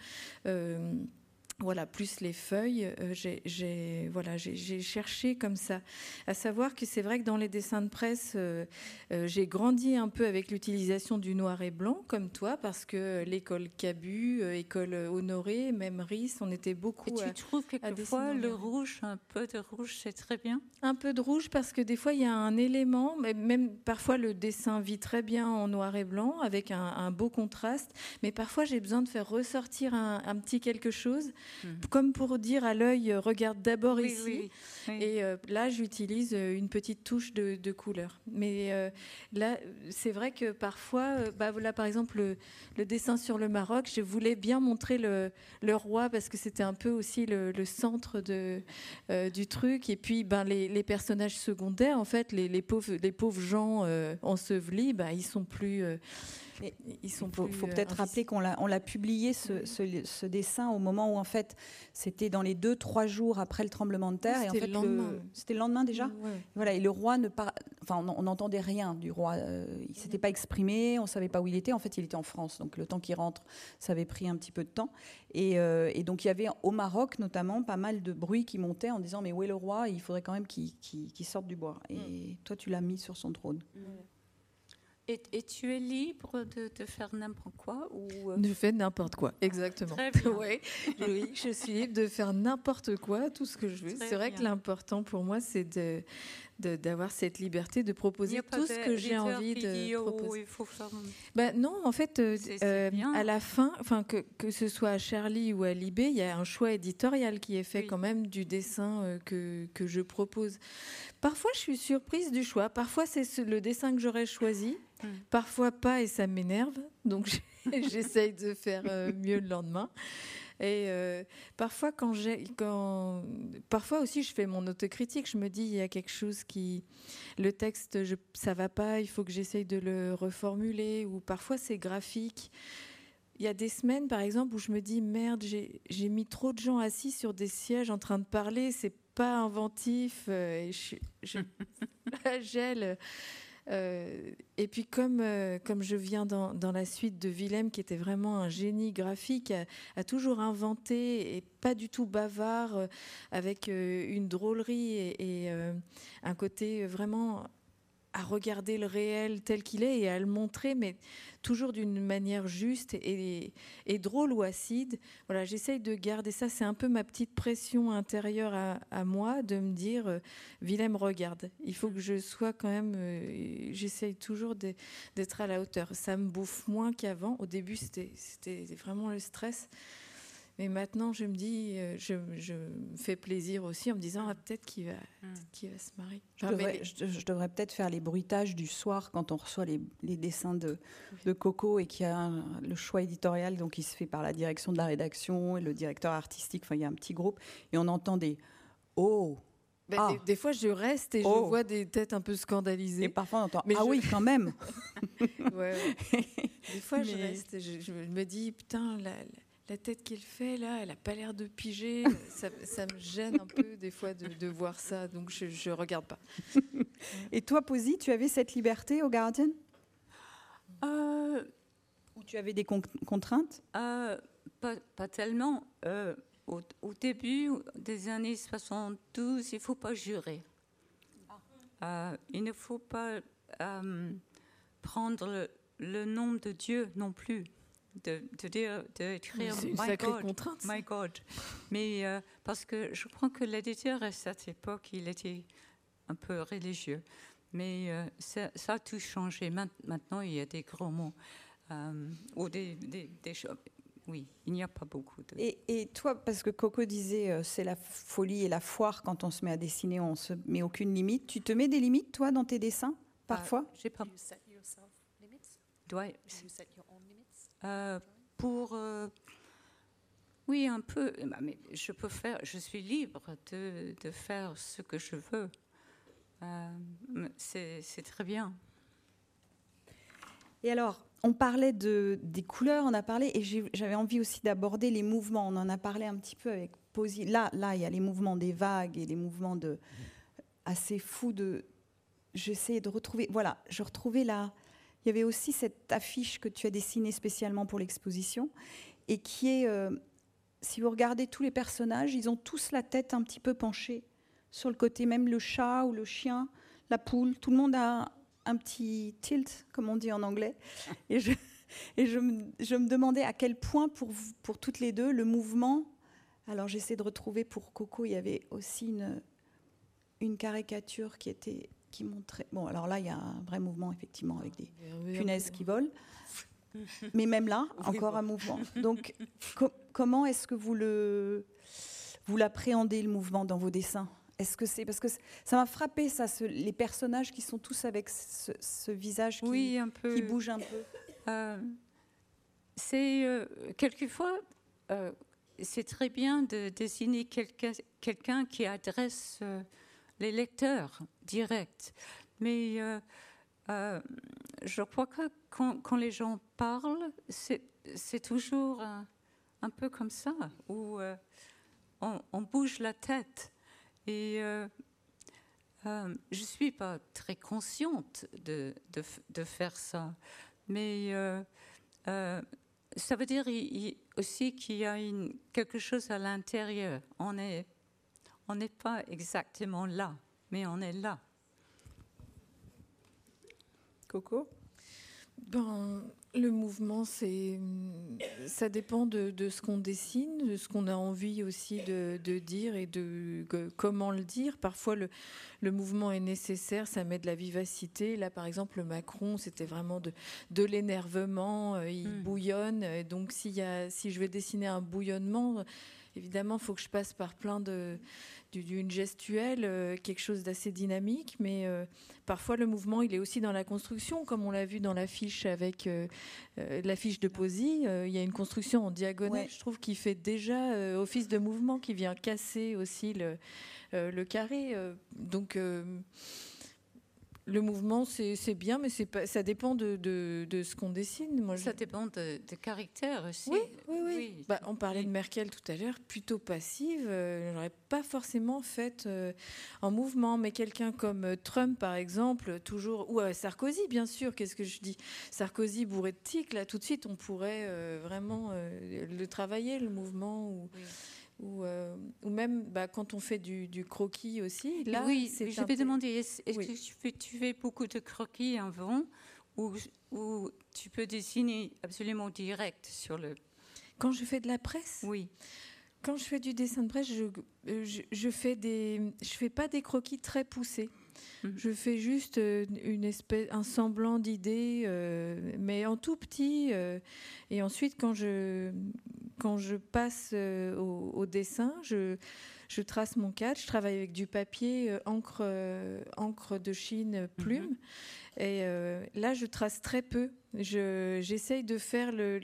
voilà, plus les feuilles, euh, j'ai voilà, j'ai cherché comme ça. À savoir que c'est vrai que dans les dessins de presse, euh, euh, j'ai grandi un peu avec l'utilisation du noir et blanc, comme toi, parce que l'école Cabu, école Honoré, même RIS, on était beaucoup. Et tu trouves quelquefois le rouge, un peu de rouge, c'est très bien? Un peu de rouge, parce que des fois, il y a un élément, mais même parfois le dessin vit très bien en noir et blanc, avec un, beau contraste, mais parfois j'ai besoin de faire ressortir un petit quelque chose. Mhm. comme pour dire à l'œil, euh, regarde d'abord ici. Et euh, là, j'utilise euh, une petite touche de, couleur. Mais là, c'est vrai que parfois, bah, voilà, par exemple, le, dessin sur le Maroc, je voulais bien montrer le, roi parce que c'était un peu aussi le, centre de, du truc. Et puis, ben, les, personnages secondaires, en fait, les, pauvres, les pauvres gens ensevelis, ben, ils sont plus il faut, peut-être rappeler qu'on l'a, on l'a publié ce, dessin au moment où en fait c'était dans les deux trois jours après le tremblement de terre et en fait le c'était le lendemain déjà. Voilà et le roi ne par... enfin on n'entendait rien du roi. Euh, il s'était pas exprimé, on savait pas où il était. En fait il était en France donc le temps qu'il rentre ça avait pris un petit peu de temps et, euh, donc il y avait au Maroc notamment pas mal de bruit qui montait en disant mais où est le roi? Il faudrait quand même qu'il, sorte du bois. Et mm. toi tu l'as mis sur son trône. Mm. Et, tu es libre de, faire n'importe quoi ou... Euh? Je fais n'importe quoi, exactement. oui, oui, je suis libre de faire n'importe quoi, tout ce que je veux. C'est vrai que l'important pour moi, c'est de, d'avoir cette liberté de proposer tout ce que j'ai envie de proposer. Ben non, en fait, euh, euh, à la fin, enfin que, que ce soit à Charlie ou à Libé, il y a un choix éditorial qui est fait quand même du dessin euh, que, que je propose. Parfois, je suis surprise du choix. Parfois, c'est le dessin que j'aurais choisi. Hmm. Parfois pas et ça m'énerve. Donc j'essaye de faire mieux le lendemain. Et euh, parfois, quand j'ai, quand, parfois aussi, je fais mon autocritique. Je me dis, il y a quelque chose qui, le texte, je, ça va pas. Il faut que j'essaye de le reformuler. Ou parfois, c'est graphique. Il y a des semaines, par exemple, où je me dis, merde, j'ai mis trop de gens assis sur des sièges en train de parler. C'est pas inventif. Euh, et je, je gèle. Euh, et puis comme, euh, comme je viens dans, dans, la suite de Willem, qui était vraiment un génie graphique, a, toujours inventé et pas du tout bavard, euh, avec une drôlerie et, et un côté vraiment à regarder le réel tel qu'il est et à le montrer, mais toujours d'une manière juste et, drôle ou acide. Voilà, j'essaye de garder ça. C'est un peu ma petite pression intérieure à, moi de me dire, euh, Willem, regarde. Il faut que je sois quand même. Euh, j'essaye toujours d'être à la hauteur. Ça me bouffe moins qu'avant. Au début, c'était vraiment le stress. Mais maintenant, je me dis, euh, je, me fais plaisir aussi en me disant, ah, peut-être qu'il va, hmm. va se marier. Je devrais, peut-être faire les bruitages du soir quand on reçoit les, dessins de, de, Coco et qu'il y a le choix éditorial, donc il se fait par la direction de la rédaction et le directeur artistique. Enfin, il y a un petit groupe et on entend des oh. Ben, ah. des, fois, je reste et je oh. vois des têtes un peu scandalisées. Et parfois, on entend Ah oui, quand même. Des fois, je reste et je, me dis Putain, la la tête qu'il fait là, elle a pas l'air de piger. ça, me gêne un peu des fois de, voir ça, donc je, ne regarde pas. Et toi, Posy, tu avais cette liberté au Guardian euh, Ou tu avais des contraintes? Euh, pas, tellement. Euh, au, début des années 72, il ne faut pas jurer. il ne faut pas prendre le nom de Dieu non plus de, de dire, d'écrire My God, contrainte. My God. Mais euh, parce que je crois que l'éditeur à cette époque, il était un peu religieux. Mais euh, ça, a tout changé. Maintenant, il y a des gros mots euh, ou des, des, des choses. Oui, il n'y a pas beaucoup de. Et, et, toi, parce que Coco disait, c'est la folie et la foire quand on se met à dessiner, on se met aucune limite. Tu te mets des limites, toi, dans tes dessins, parfois? J'ai pas. Do I... Euh, pour, euh, Oui, un peu. Bah, mais je peux faire. Je suis libre de, de faire ce que je veux. Euh, c'est très bien. Et alors, on parlait de, des couleurs, on a parlé, et j'avais envie aussi d'aborder les mouvements. On en a parlé un petit peu avec Posy. Là, là, il y a les mouvements des vagues et les mouvements de assez fous de. J'essayais de retrouver. Voilà, je retrouvais là. Il y avait aussi cette affiche que tu as dessinée spécialement pour l'exposition et qui est, euh, si vous regardez tous les personnages, ils ont tous la tête un petit peu penchée sur le côté, même le chat ou le chien, la poule, tout le monde a un petit tilt, comme on dit en anglais. Et je, et je, me, je me demandais à quel point, pour, pour toutes les deux, le mouvement. Alors j'essaie de retrouver pour Coco, il y avait aussi une, une caricature qui était qui montrait. Bon, alors là, il y a un vrai mouvement, effectivement, avec des punaises qui volent. Mais même là, encore un mouvement. Donc, comment est-ce que vous le vous l'appréhendez le mouvement dans vos dessins? Est-ce que c'est parce que ça m'a frappé ça, les personnages qui sont tous avec ce, visage qui, qui, bouge un peu. Euh, c'est euh, quelquefois euh, c'est très bien de dessiner quelqu'un qui adresse les lecteurs directs, mais je crois que quand, les gens parlent, c'est toujours un, peu comme ça où on, on bouge la tête. Et euh, euh, je ne suis pas très consciente de, de, faire ça. Mais euh, ça veut dire aussi qu'il y a quelque chose à l'intérieur. On n'est on n'est pas exactement là, mais on est là. Coco ben, le mouvement, c'est, ça dépend de, ce qu'on dessine, de ce qu'on a envie aussi de, dire et de comment le dire. Parfois, le, le, mouvement est nécessaire, ça met de la vivacité. Là, par exemple, le Macron, c'était vraiment de, de l'énervement, euh, il hmm. bouillonne. donc, s'il y a, si je vais dessiner un bouillonnement, évidemment, il faut que je passe par plein de d'une gestuelle, euh, quelque chose d'assez dynamique, mais euh, parfois le mouvement, il est aussi dans la construction, comme on l'a vu dans l'affiche avec euh, l'affiche de Posy. il y a une construction en diagonale, je trouve, qui fait déjà office de mouvement, qui vient casser aussi le, le carré. donc le mouvement, c'est bien, mais pas, ça dépend de, de, ce qu'on dessine. Moi, ça dépend de, caractère aussi. Oui, oui, oui. Bah, on parlait de Merkel tout à l'heure, plutôt passive. Euh, je n'aurais pas forcément fait euh, en mouvement, mais quelqu'un comme euh, Trump, par exemple, toujours, ou Sarkozy, bien sûr. Qu'est-ce que je dis? Sarkozy bourré de tics, là, tout de suite, on pourrait vraiment le travailler, le mouvement. Ou, ou, euh, ou même bah, quand on fait du, du, croquis aussi. Là, oui, je vais demander, est-ce que tu fais, beaucoup de croquis avant ou, ou tu peux dessiner absolument direct sur le... Quand je fais de la presse Oui. Quand je fais du dessin de presse, je, euh, je, je fais des, je fais pas des croquis très poussés. Mhm. Je fais juste euh, une espèce, un semblant d'idée, euh, mais en tout petit. Euh, et ensuite, quand je, quand je passe au, dessin, je, je trace mon cadre. Je travaille avec du papier, encre, encre de Chine, plume. Mhm. Et là, je trace très peu. J'essaye de faire le,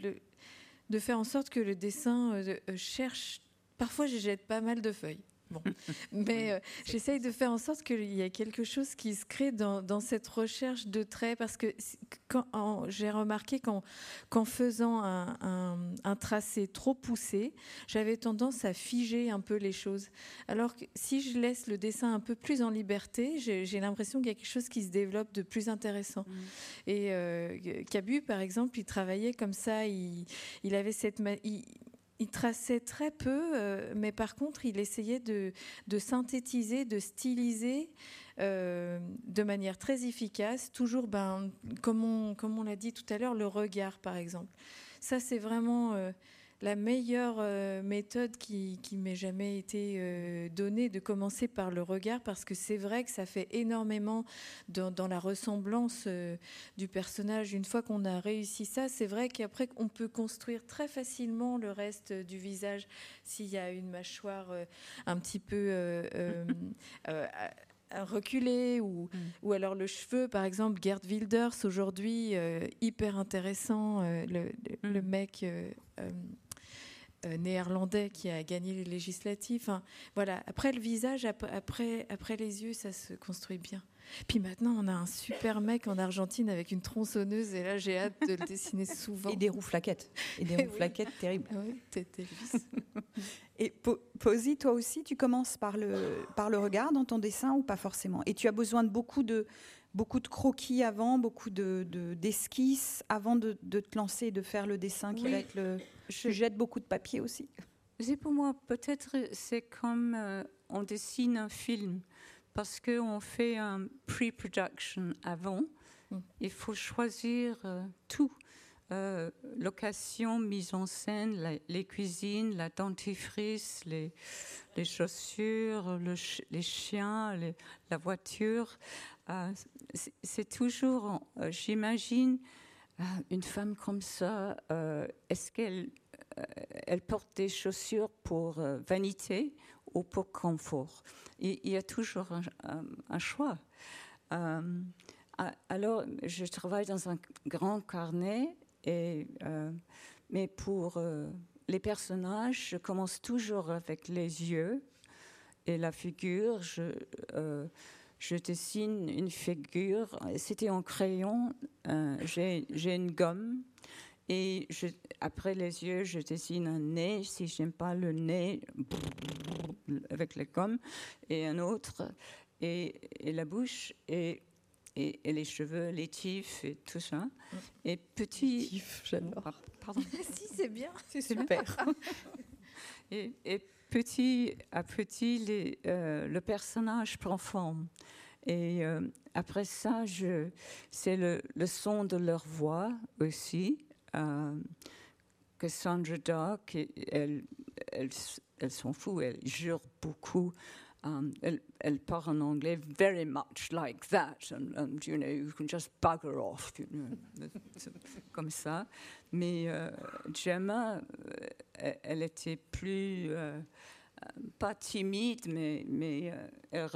de faire en sorte que le dessin cherche. Parfois, je jette pas mal de feuilles. Mais euh, j'essaye de faire en sorte qu'il y ait quelque chose qui se crée dans, cette recherche de traits, parce que j'ai remarqué qu'en faisant un, tracé trop poussé, j'avais tendance à figer un peu les choses. Alors que si je laisse le dessin un peu plus en liberté, j'ai l'impression qu'il y a quelque chose qui se développe de plus intéressant. Mmh. Et euh, Cabu, par exemple, il travaillait comme ça, il, avait cette... Il, il traçait très peu, euh, mais par contre, il essayait de, synthétiser, de styliser euh, de manière très efficace, toujours, ben, comme on, comme on l'a dit tout à l'heure, le regard, par exemple. Ça, c'est vraiment... Euh, la meilleure euh, méthode qui, qui m'ait jamais été euh, donnée de commencer par le regard parce que c'est vrai que ça fait énormément dans, la ressemblance euh, du personnage. Une fois qu'on a réussi ça, c'est vrai qu'après on peut construire très facilement le reste du visage s'il y a une mâchoire un petit peu reculé ou, mm. ou alors le cheveu, par exemple, Gerd Wilders, aujourd'hui, hyper intéressant, le, le, mm. mec néerlandais qui a gagné les législatives. Enfin, voilà. Après le visage, après, après les yeux, ça se construit bien. Puis maintenant, on a un super mec en Argentine avec une tronçonneuse, et là, j'ai hâte de le dessiner souvent. Et des roues flaquettes. Et des roues flaquettes terribles. Oui, Et Posy, toi aussi, tu commences par le, par le regard dans ton dessin ou pas forcément? Et tu as besoin de beaucoup de, beaucoup de croquis avant, beaucoup de, d'esquisses avant de, de, te lancer et de faire le dessin qui va être le. Je jette beaucoup de papier aussi. C'est pour moi, peut-être, c'est comme euh, on dessine un film parce qu'on fait un pre-production avant. Mm. Il faut choisir euh, tout. Euh, location, mise en scène, les cuisines, la dentifrice, les, les chaussures, les chiens, la voiture. Euh, c'est toujours, j'imagine, une femme comme ça, est-ce qu'elle elle porte des chaussures pour vanité ou pour confort? Il, y a toujours un, choix. Euh, alors, je travaille dans un grand carnet, et, euh, mais pour euh, les personnages, je commence toujours avec les yeux et la figure. Je, je dessine une figure, c'était en crayon, j'ai une gomme et je, après les yeux, je dessine un nez. Si j'aime pas le nez, avec les gommes, et un autre, et, et la bouche, et, et, les cheveux, les tifs, et tout ça. Et petit. Tifs, j'adore. Pardon. si, c'est bien. C'est super. et, et, petit à petit, les, euh, le personnage prend forme. Et euh, après ça, c'est le, son de leur voix aussi. Euh, que Sandra Dark, elle, elle, elle s'en fout, elle jure beaucoup. Um, elle, elle, parle en anglais very much like that, and, you know, you can just bugger off, you know, comme ça. Mais euh, Gemma, euh, elle, était plus, euh, pas timide, mais, mais elle,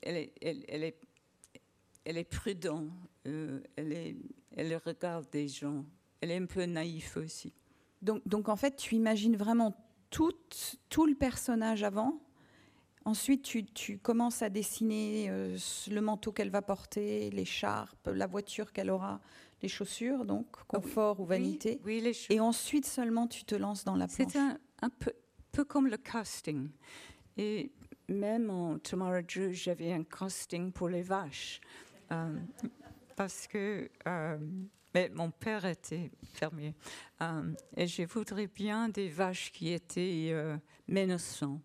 elle, est, elle, est, elle est prudente, elle, est, elle regarde des gens elle est un peu naïve aussi. Donc, donc en fait, tu imagines vraiment tout, tout le personnage avant? Ensuite, tu, tu commences à dessiner euh, le manteau qu'elle va porter, l'écharpe, la voiture qu'elle aura, les chaussures, donc confort ou vanité. Oui, les Et ensuite seulement, tu te lances dans la planche. C'est un, un peu, peu, comme le casting. Et même en Tomorrow Drew, j'avais un casting pour les vaches. Euh, parce que euh, mais mon père était fermier. Et je voudrais bien des vaches qui étaient menaçantes.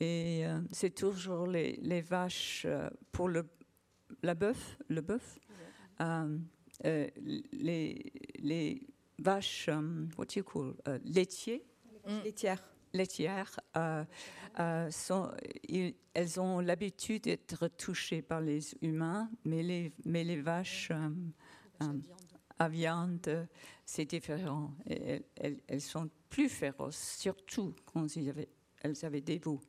Et euh, c'est toujours les, les vaches pour le la bœuf, le bœuf. les, les vaches, what do you call, laitiers, mm. laitières. Laitières, sont, elles ont l'habitude d'être touchées par les humains, mais les, mais les vaches à viande, c'est différent. elles, sont plus féroces, surtout quand elles avaient des veaux.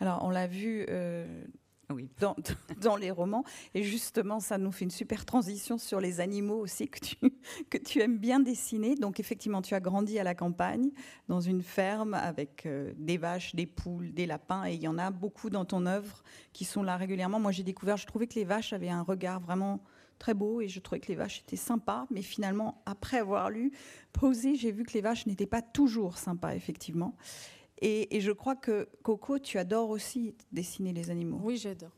Alors, on l'a vu euh, oui. dans, dans, les romans, et justement, ça nous fait une super transition sur les animaux aussi que tu, que tu aimes bien dessiner. Donc, effectivement, tu as grandi à la campagne, dans une ferme avec euh, des vaches, des poules, des lapins, et il y en a beaucoup dans ton œuvre qui sont là régulièrement. Moi, j'ai découvert, je trouvais que les vaches avaient un regard vraiment très beau et je trouvais que les vaches étaient sympas. Mais finalement, après avoir lu Posé, j'ai vu que les vaches n'étaient pas toujours sympas, effectivement. Et, je crois que Coco, tu adores aussi dessiner les animaux. Oui, j'adore.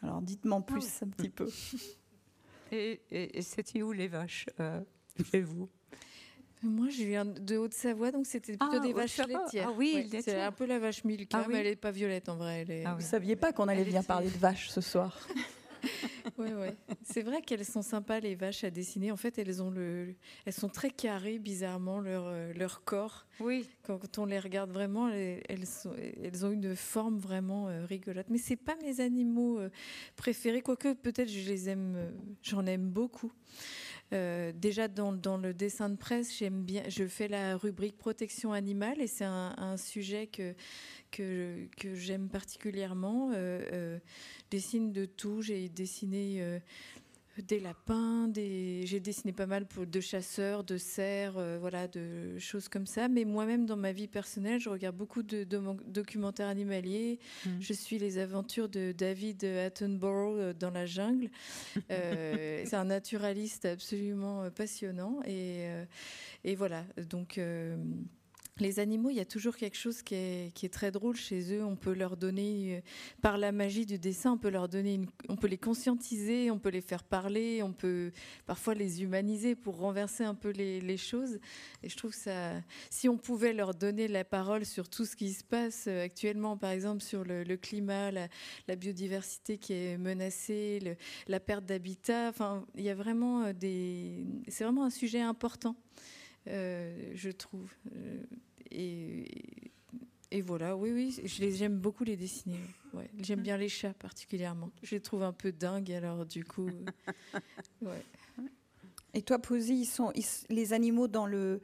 Alors dites-moi plus ah un petit peu. Et, et, c'était où les vaches euh, chez vous? Moi, je viens de Haute-Savoie, donc c'était plutôt ah, des vaches laitières. Ah oui, c'est un peu la vache Milka, ah mais elle n'est pas violette en vrai. Elle Vous ne saviez pas qu'on allait bien parler de vaches ce soir? ouais, ouais. C'est vrai qu'elles sont sympas les vaches à dessiner. En fait, elles ont le, elles sont très carrées bizarrement leur euh, leur corps. Oui. Quand on les regarde vraiment, elles, sont, elles ont une forme vraiment euh, rigolote. Mais c'est pas mes animaux euh, préférés, quoique peut-être je les aime, j'en aime beaucoup. Déjà dans, le dessin de presse, j'aime bien. Je fais la rubrique protection animale et c'est un, sujet que j'aime particulièrement. Euh, euh, dessine de tout. J'ai dessiné des lapins, des... j'ai dessiné pas mal pour, de chasseurs, de cerfs, euh, voilà, de choses comme ça. Mais moi-même, dans ma vie personnelle, je regarde beaucoup de, documentaires animaliers. Mm. Je suis les aventures de David Attenborough euh, dans la jungle. Euh, c'est un naturaliste absolument passionnant. Et, et voilà, donc les animaux, il y a toujours quelque chose qui est, très drôle chez eux. On peut leur donner, euh, par la magie du dessin, on peut leur donner, on peut les conscientiser, on peut les faire parler, on peut parfois les humaniser pour renverser un peu les, choses. Et je trouve ça, si on pouvait leur donner la parole sur tout ce qui se passe euh, actuellement, par exemple sur le, climat, la, biodiversité qui est menacée, la perte d'habitat, enfin, il y a vraiment euh, des, c'est vraiment un sujet important. Je trouve. Et, et, voilà, oui, oui, j'aime beaucoup les dessiner. J'aime bien les chats particulièrement. Je les trouve un peu dingues, alors du coup. ouais. Et toi, Posy, ils sont, les animaux dans, le,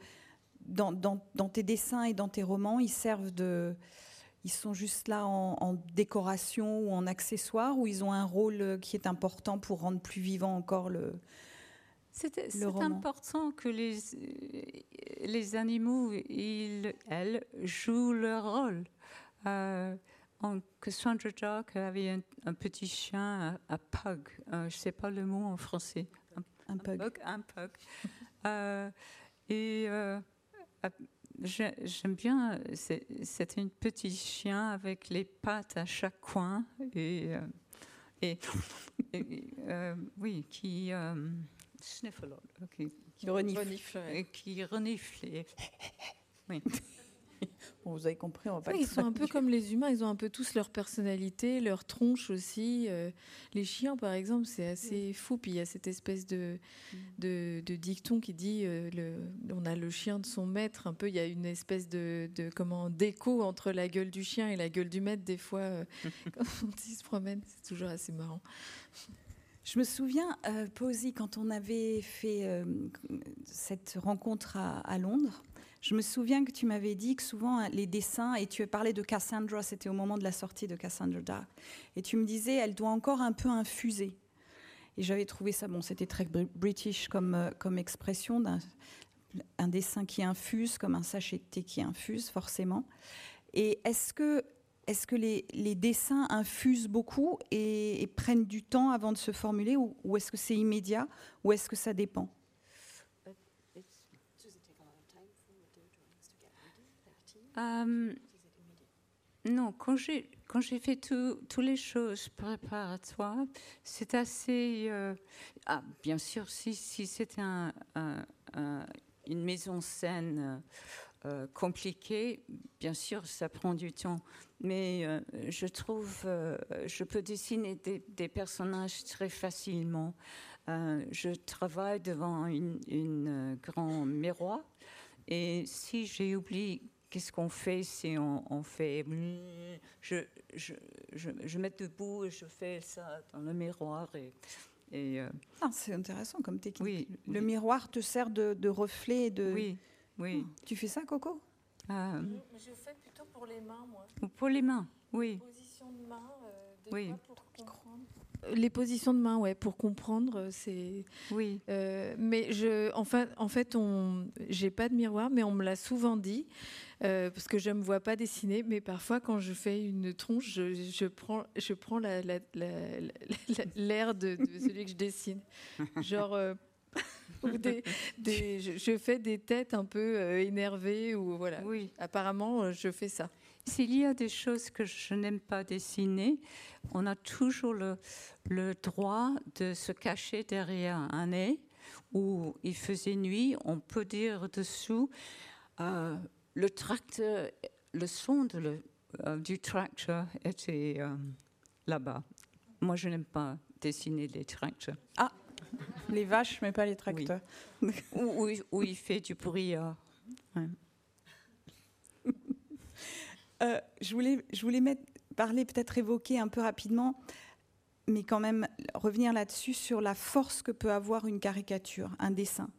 dans, dans, dans, tes dessins et dans tes romans, ils servent de. Ils sont juste là en, en, décoration ou en accessoire, ou ils ont un rôle qui est important pour rendre plus vivant encore le, c'est important que les, les animaux, ils, elles, jouent leur rôle. Euh, en, Cassandra Jock avait un, petit chien, un, pug, euh, je ne sais pas le mot en français. Un, pug. Un pug. Euh, et euh, j'aime bien, c'est un petit chien avec les pattes à chaque coin et, et, oui, qui sniffle, qui, qui renifle. Qui renifle. oui. Bon, vous avez compris, on va pas Ils sont un peu comme les humains, ils ont un peu tous leur personnalité, leur tronche aussi. Euh, les chiens, par exemple, c'est assez fou. Puis il y a cette espèce de, de, de dicton qui dit euh, le, on a le chien de son maître. Un peu, il y a une espèce de, de comment d'écho entre la gueule du chien et la gueule du maître, des fois, euh, quand ils se promènent. C'est toujours assez marrant. Je me souviens, euh, Posy, quand on avait fait euh, cette rencontre à, Londres, je me souviens que tu m'avais dit que souvent hein, les dessins, et tu parlé de Cassandra, c'était au moment de la sortie de Cassandra Dark, et tu me disais, elle doit encore un peu infuser. Et j'avais trouvé ça, bon, c'était très british comme, euh, comme expression, d'un un dessin qui infuse, comme un sachet de thé qui infuse, forcément. Et est-ce que est-ce que les, dessins infusent beaucoup et, prennent du temps avant de se formuler ou, est-ce que c'est immédiat ou est-ce que ça dépend? Euh, Non, quand j'ai, quand j'ai fait toutes les choses préparatoires, c'est assez... Euh, ah, bien sûr, si, si c'est un, une maison scène euh, compliquée, bien sûr, ça prend du temps mais euh, je trouve, euh, je peux dessiner des, personnages très facilement. Euh, je travaille devant une, une grand miroir et si j'ai oublié qu'est-ce qu'on fait si on, fait je, je, je, je, mets debout et je fais ça dans le miroir et, et ah, c'est intéressant comme technique. Oui, le miroir te sert de, de reflet de. Oui, oui. tu fais ça, Coco? Je fais pour les mains, moi. Pour les mains, oui. Position de main, euh, oui. pour comprendre. Les positions de main, ouais, pour comprendre, euh, c'est. Oui. Euh, mais je, enfin, en fait, on, j'ai pas de miroir, mais on me l'a souvent dit. parce que je ne me vois pas dessiner, mais parfois quand je fais une tronche, je, je prends, je prends la, l'air de, de, celui que je dessine. Genre, des, je, fais des têtes un peu euh, énervées ou voilà. Oui. Apparemment, euh, je fais ça. S'il y a des choses que je n'aime pas dessiner, on a toujours le, le, droit de se cacher derrière un nez où il faisait nuit. On peut dire dessous euh, le tracteur, le son de le, du tracteur était là-bas. Moi, je n'aime pas dessiner les tracteurs. Ah, les vaches, mais pas les tracteurs. où, il fait du bruit. Euh, euh, je voulais, je voulais mettre, parler, peut-être évoquer un peu rapidement, mais quand même revenir là-dessus sur la force que peut avoir une caricature, un dessin.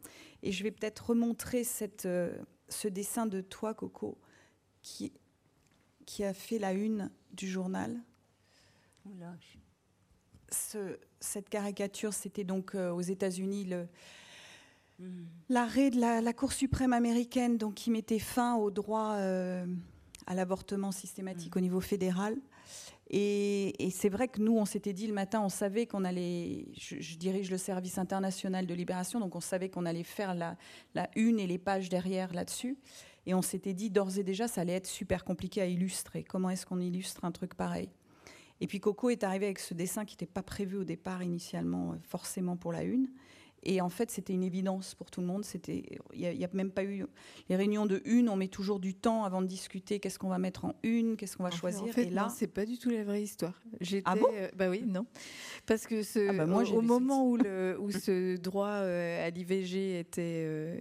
Et je vais peut-être remontrer cette, euh, ce dessin de toi, Coco, qui, qui a fait la une du journal. Cette caricature, c'était donc aux États-Unis le, hmm. l'arrêt de la, Cour suprême américaine donc, qui mettait fin au droit à l'avortement systématique hmm. au niveau fédéral. Et, c'est vrai que nous, on s'était dit le matin, on savait qu'on allait. Je, dirige le service international de libération, donc on savait qu'on allait faire la, la, une et les pages derrière là-dessus. Et on s'était dit d'ores et déjà, ça allait être super compliqué à illustrer. Comment est-ce qu'on illustre un truc pareil? Et puis Coco est arrivé avec ce dessin qui n'était pas prévu au départ initialement, euh, forcément pour la une. Et en fait, c'était une évidence pour tout le monde. C'était, il n'y a, même pas eu les réunions de une. On met toujours du temps avant de discuter. Qu'est-ce qu'on va mettre en une? Qu'est-ce qu'on va choisir? En fait, et là, c'est pas du tout la vraie histoire. J'étais, ah bon? euh, Bah oui, non, parce que ce, ah bah moi, au, moment où, le, où ce droit euh, à l'IVG était euh,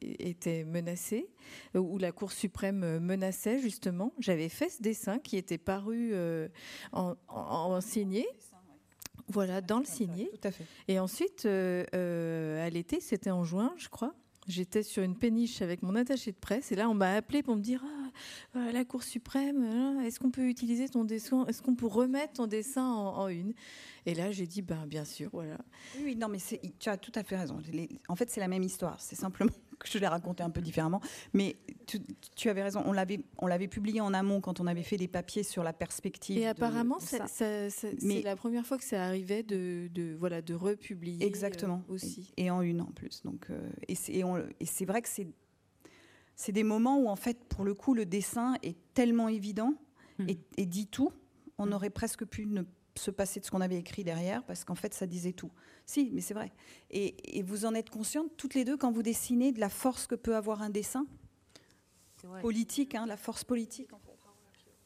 était menacé, où la Cour suprême menaçait justement, j'avais fait ce dessin qui était paru en, en signé voilà, dans le signé. Tout à fait. Et ensuite, euh, euh, à l'été, c'était en juin, je crois. J'étais sur une péniche avec mon attaché de presse et là on m'a appelé pour me dire ah, euh, la Cour suprême, est-ce qu'on peut utiliser ton dessin, est-ce qu'on peut remettre ton dessin en, une? Et là j'ai dit ben bien sûr, voilà. Oui, non mais tu as tout à fait raison. En fait c'est la même histoire, c'est simplement je l'ai raconté un peu différemment. Mais tu, avais raison, on l'avait, on l'avait publié en amont quand on avait fait des papiers sur la perspective. Et apparemment, c'est la première fois que ça arrivait de, de voilà, de republier. Exactement. Euh, aussi. Et, en une en plus. Donc, euh, et c'est vrai que c'est c'est des moments où en fait, pour le coup, le dessin est tellement évident hmm. et, dit tout. On hmm. aurait presque pu ne se passer de ce qu'on avait écrit derrière, parce qu'en fait, ça disait tout. Si, mais c'est vrai. Et, vous en êtes conscientes toutes les deux quand vous dessinez de la force que peut avoir un dessin politique, hein, la force politique.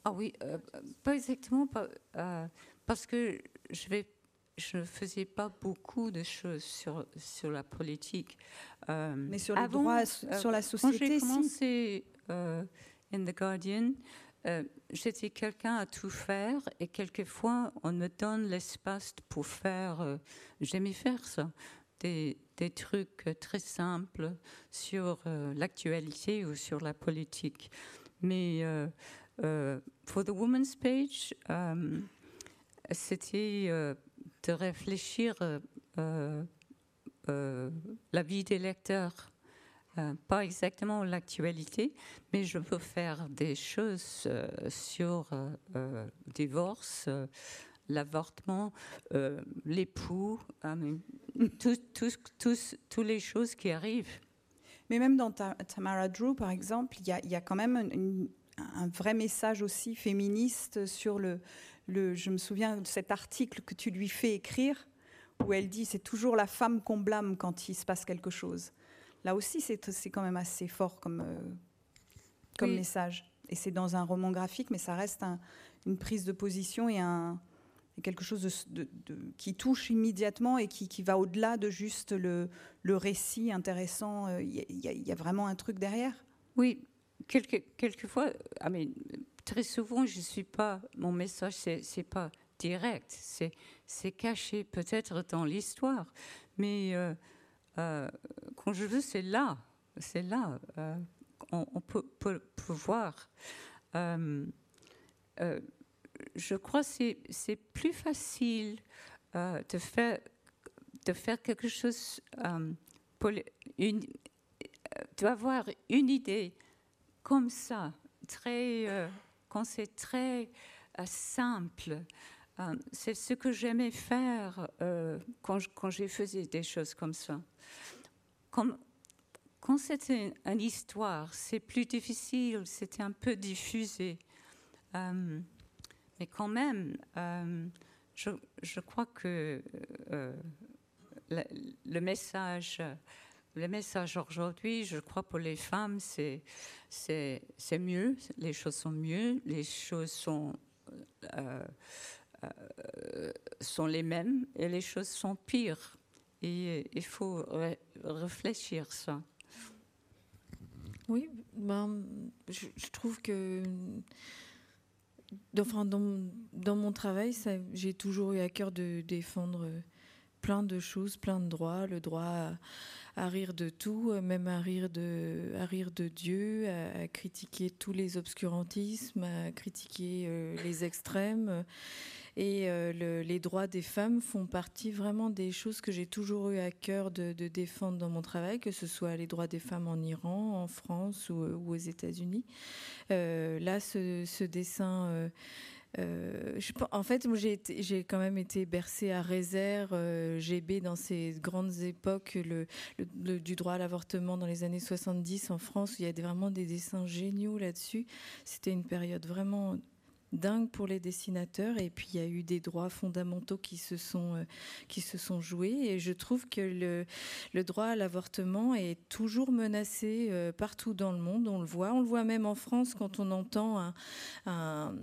Ah oui, euh, pas exactement, euh, parce que je vais je ne faisais pas beaucoup de choses sur, sur la politique. Euh, mais sur les droits, sur la société, Quand j'ai commencé in The Guardian, j'étais quelqu'un à tout faire et quelquefois on me donne l'espace pour faire j'aimais faire ça. Des, trucs très simples sur euh, l'actualité ou sur la politique. Mais euh, euh, pour The Woman's Page, c'était de réfléchir la vie des lecteurs. Pas exactement l'actualité, mais je peux faire des choses sur divorce, l'avortement, euh, l'époux, hein, toutes les choses qui arrivent. Mais même dans Tamara Drew, par exemple, il y, a, quand même un vrai message aussi féministe sur le, le, Je me souviens de cet article que tu lui fais écrire, où elle dit c'est toujours la femme qu'on blâme quand il se passe quelque chose. Là aussi, c'est quand même assez fort comme, euh, comme message. Et c'est dans un roman graphique, mais ça reste une prise de position et un, quelque chose de, qui touche immédiatement et qui, va au-delà de juste le, le récit intéressant. Euh, il y, a vraiment un truc derrière. Oui, quelques, quelquefois, ah mais, très souvent, je suis pas. Mon message, c'est, pas direct, c'est, c'est caché peut-être dans l'histoire, mais euh, euh, quand je veux, c'est là, c'est là. on, peut, peut, voir je crois que c'est plus facile euh, de, faire, de faire quelque chose, euh, pour une, euh, d'avoir une idée comme ça, très, quand c'est très simple. C'est ce que j'aimais faire quand, quand je faisais des choses comme ça. Quand c'était une histoire, c'est plus difficile, c'était un peu diffusé. Mais quand même, euh, je, crois que euh, le, message, le message aujourd'hui, je crois pour les femmes, c'est mieux, les choses sont mieux, les choses sont euh, sont les mêmes et les choses sont pires. Et il faut réfléchir ça. Oui, ben, je, trouve que Enfin, dans, mon travail, j'ai toujours eu à cœur de défendre plein de choses, plein de droits, le droit à, rire de tout, même à rire de, à rire de Dieu, à, critiquer tous les obscurantismes, à critiquer euh, les extrêmes. Et euh, les droits des femmes font partie vraiment des choses que j'ai toujours eu à cœur de, défendre dans mon travail, que ce soit les droits des femmes en Iran, en France ou, aux États-Unis. là, ce, dessin euh, en fait, j'ai quand même été bercée à Réserve, euh, GB dans ces grandes époques du droit à l'avortement dans les années 70 en France, où il y a vraiment des dessins géniaux là-dessus. C'était une période vraiment dingue pour les dessinateurs. Et puis il y a eu des droits fondamentaux qui se sont euh, qui se sont joués. Et je trouve que le, droit à l'avortement est toujours menacé partout dans le monde. On le voit. On le voit même en France quand on entend un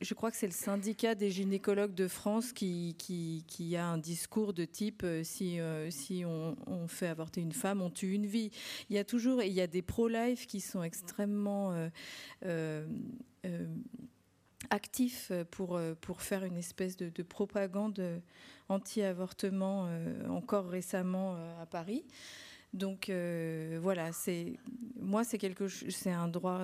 je crois que c'est le syndicat des gynécologues de France qui, qui, a un discours de type euh, si, euh, si on, fait avorter une femme, on tue une vie. Il y a toujours, il y a des pro-life qui sont extrêmement euh, actifs pour, pour faire une espèce de, de propagande anti-avortement encore récemment à Paris. Donc voilà, c'est moi c'est quelque c'est un droit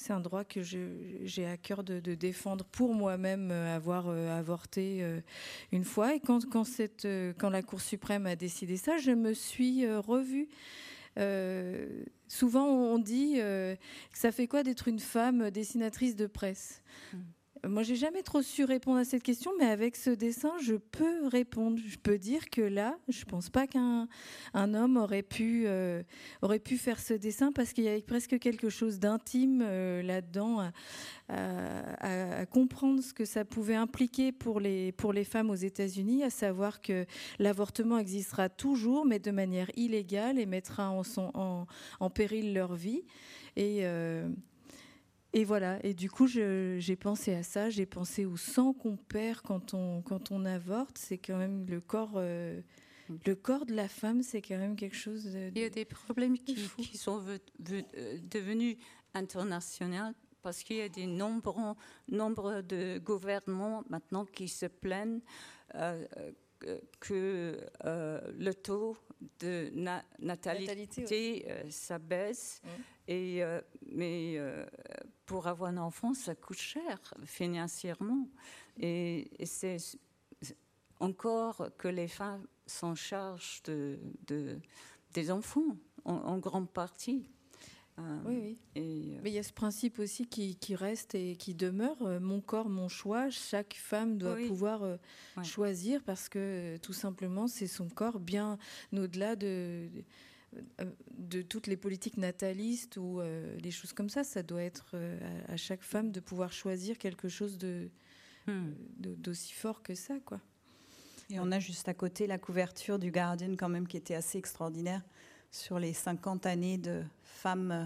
c'est un droit que j'ai à cœur de, défendre pour moi-même euh, avoir euh, avorté euh, une fois. Et quand, quand, cette, quand la Cour suprême a décidé ça, je me suis revue. Souvent, on dit que ça fait quoi d'être une femme dessinatrice de presse? Mmh. Moi, j'ai jamais trop su répondre à cette question, mais avec ce dessin, je peux répondre. Je peux dire que là, je pense pas qu'un un homme aurait pu euh, aurait pu faire ce dessin parce qu'il y avait presque quelque chose d'intime euh, là-dedans à, comprendre ce que ça pouvait impliquer pour les femmes aux États-Unis, à savoir que l'avortement existera toujours, mais de manière illégale et mettra en péril leur vie. Et euh, et voilà, et du coup, j'ai pensé à ça, j'ai pensé au sang qu'on perd quand on, quand on avorte. C'est quand même le corps, euh, le corps de la femme, c'est quand même quelque chose de, Il y a des problèmes qui, qui sont euh, devenus internationaux parce qu'il y a des nombreux, nombre de gouvernements maintenant qui se plaignent euh, que le taux de natalité, ça baisse. Mmh. Et, mais pour avoir un enfant, ça coûte cher financièrement. Et, c'est encore que les femmes s'en chargent de, des enfants, en, grande partie. Euh, oui, oui. Euh, Mais il y a ce principe aussi qui, reste et qui demeure euh, mon corps, mon choix. Chaque femme doit pouvoir choisir parce que tout simplement, c'est son corps, bien au-delà de, de toutes les politiques natalistes ou euh, des choses comme ça. Ça doit être euh, à, chaque femme de pouvoir choisir quelque chose hmm. d'aussi fort que ça, quoi. Et on a juste à côté la couverture du Guardian quand même qui était assez extraordinaire sur les 50 années de femmes euh,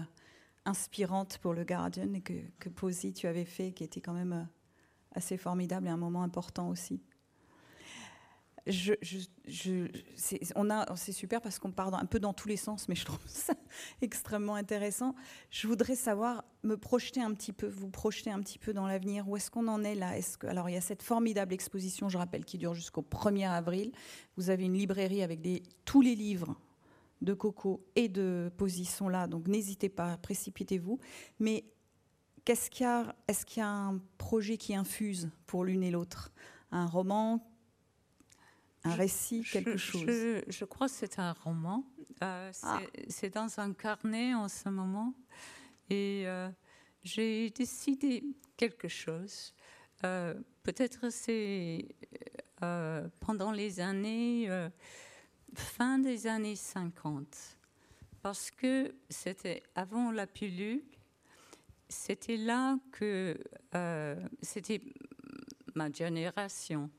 inspirantes pour le Guardian et que, que Posy tu avais fait, qui était quand même assez formidable et un moment important aussi c'est, on a, c'est super parce qu'on part un peu dans tous les sens, mais je trouve ça extrêmement intéressant. Je voudrais savoir, me projeter un petit peu, vous projeter un petit peu dans l'avenir. Où est-ce qu'on en est là? Alors, il y a cette formidable exposition, je rappelle, qui dure jusqu'au 1er avril. Vous avez une librairie avec tous les livres de Coco et de Position là, donc n'hésitez pas, précipitez-vous. Mais qu'est-ce qu'il y a Est-ce qu'il y a un projet qui infuse pour l'une et l'autre? Un roman? Un récit, quelque chose? je, crois que c'est un roman. Euh, ah. c'est dans un carnet en ce moment. Et euh, j'ai décidé quelque chose. Euh, peut-être c'est pendant les années, fin des années 50. Parce que c'était avant la pilule. C'était là que c'était ma génération.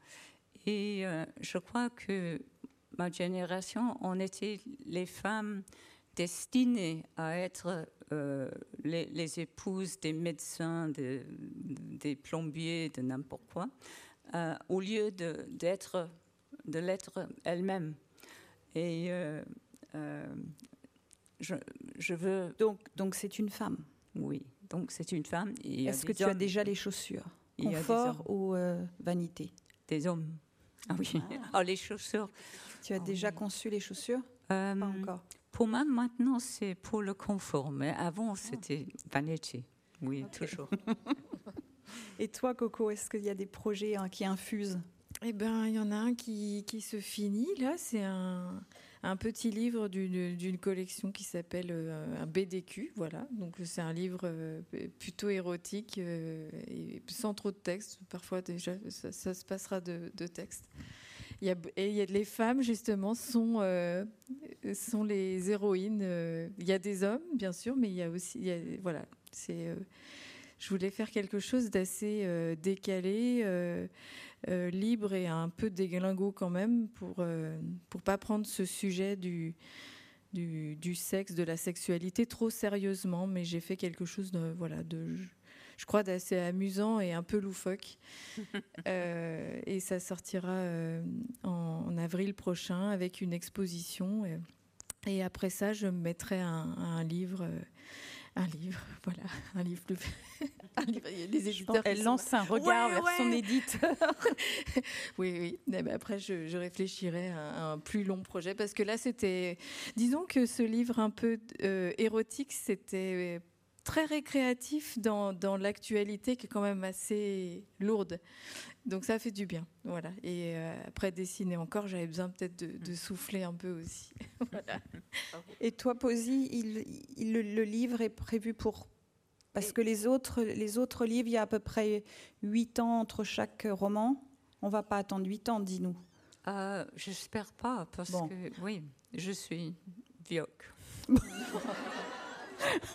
Et euh, je crois que ma génération, on était les femmes destinées à être euh, les, épouses des médecins, des plombiers, de n'importe quoi, euh, au lieu d'être de, l'être elle-même. Et je, je, veux. Donc, donc c'est une femme. Oui, donc c'est une femme. Est-ce que tu as déjà les chaussures Confort ou vanité? Des hommes. Ah oui, ah. oh, les chaussures. Tu as déjà conçu les chaussures? Euh, Pas encore. Pour moi, maintenant, c'est pour le confort, mais avant, c'était vanity. Oui, toujours. Et toi, Coco, est-ce qu'il y a des projets hein, qui infusent? Eh bien, il y en a un qui, qui se finit. Là, c'est un, un petit livre d'une collection qui s'appelle euh, un BDQ. Voilà. Donc, c'est un livre euh, plutôt érotique euh, et sans trop de texte. Parfois, déjà, ça, se passera de, de texte. Il y a, et il y a, les femmes, justement, sont, sont les héroïnes. Il y a des hommes, bien sûr, mais il y a aussi. Voilà. C'est je voulais faire quelque chose d'assez euh, décalé, euh, euh, libre et un peu déglingo quand même pour pour pas prendre ce sujet du, du, du sexe, de la sexualité trop sérieusement. Mais j'ai fait quelque chose de voilà de je crois d'assez amusant et un peu loufoque. et ça sortira en, avril prochain avec une exposition. Et, après ça, je me mettrai un, un livre un livre, voilà, un livre plus. un livre. Il y a des éditeurs. Elle lance un regard vers son éditeur. oui, oui. Eh ben, après, je, réfléchirai à un plus long projet parce que là, c'était. Disons que ce livre un peu euh, érotique, c'était très récréatif dans, dans l'actualité qui est quand même assez lourde. Donc ça fait du bien, voilà. Et euh, après dessiner encore, j'avais besoin peut-être de, souffler un peu aussi. Et toi, Posy, il, le, livre est prévu pour? Parce que les autres, les autres livres, il y a à peu près 8 ans entre chaque roman. On va pas attendre 8 ans, dis-nous. Euh, J'espère pas, parce que oui, je suis vioque.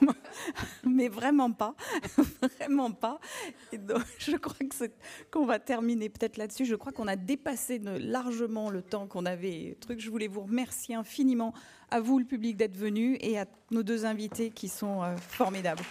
mais vraiment pas, vraiment pas. Je crois que qu'on va terminer peut-être là-dessus. Je crois qu'on a dépassé largement le temps qu'on avait. Truc, je voulais vous remercier infiniment à vous, le public, d'être venu et à nos deux invités qui sont euh, formidables.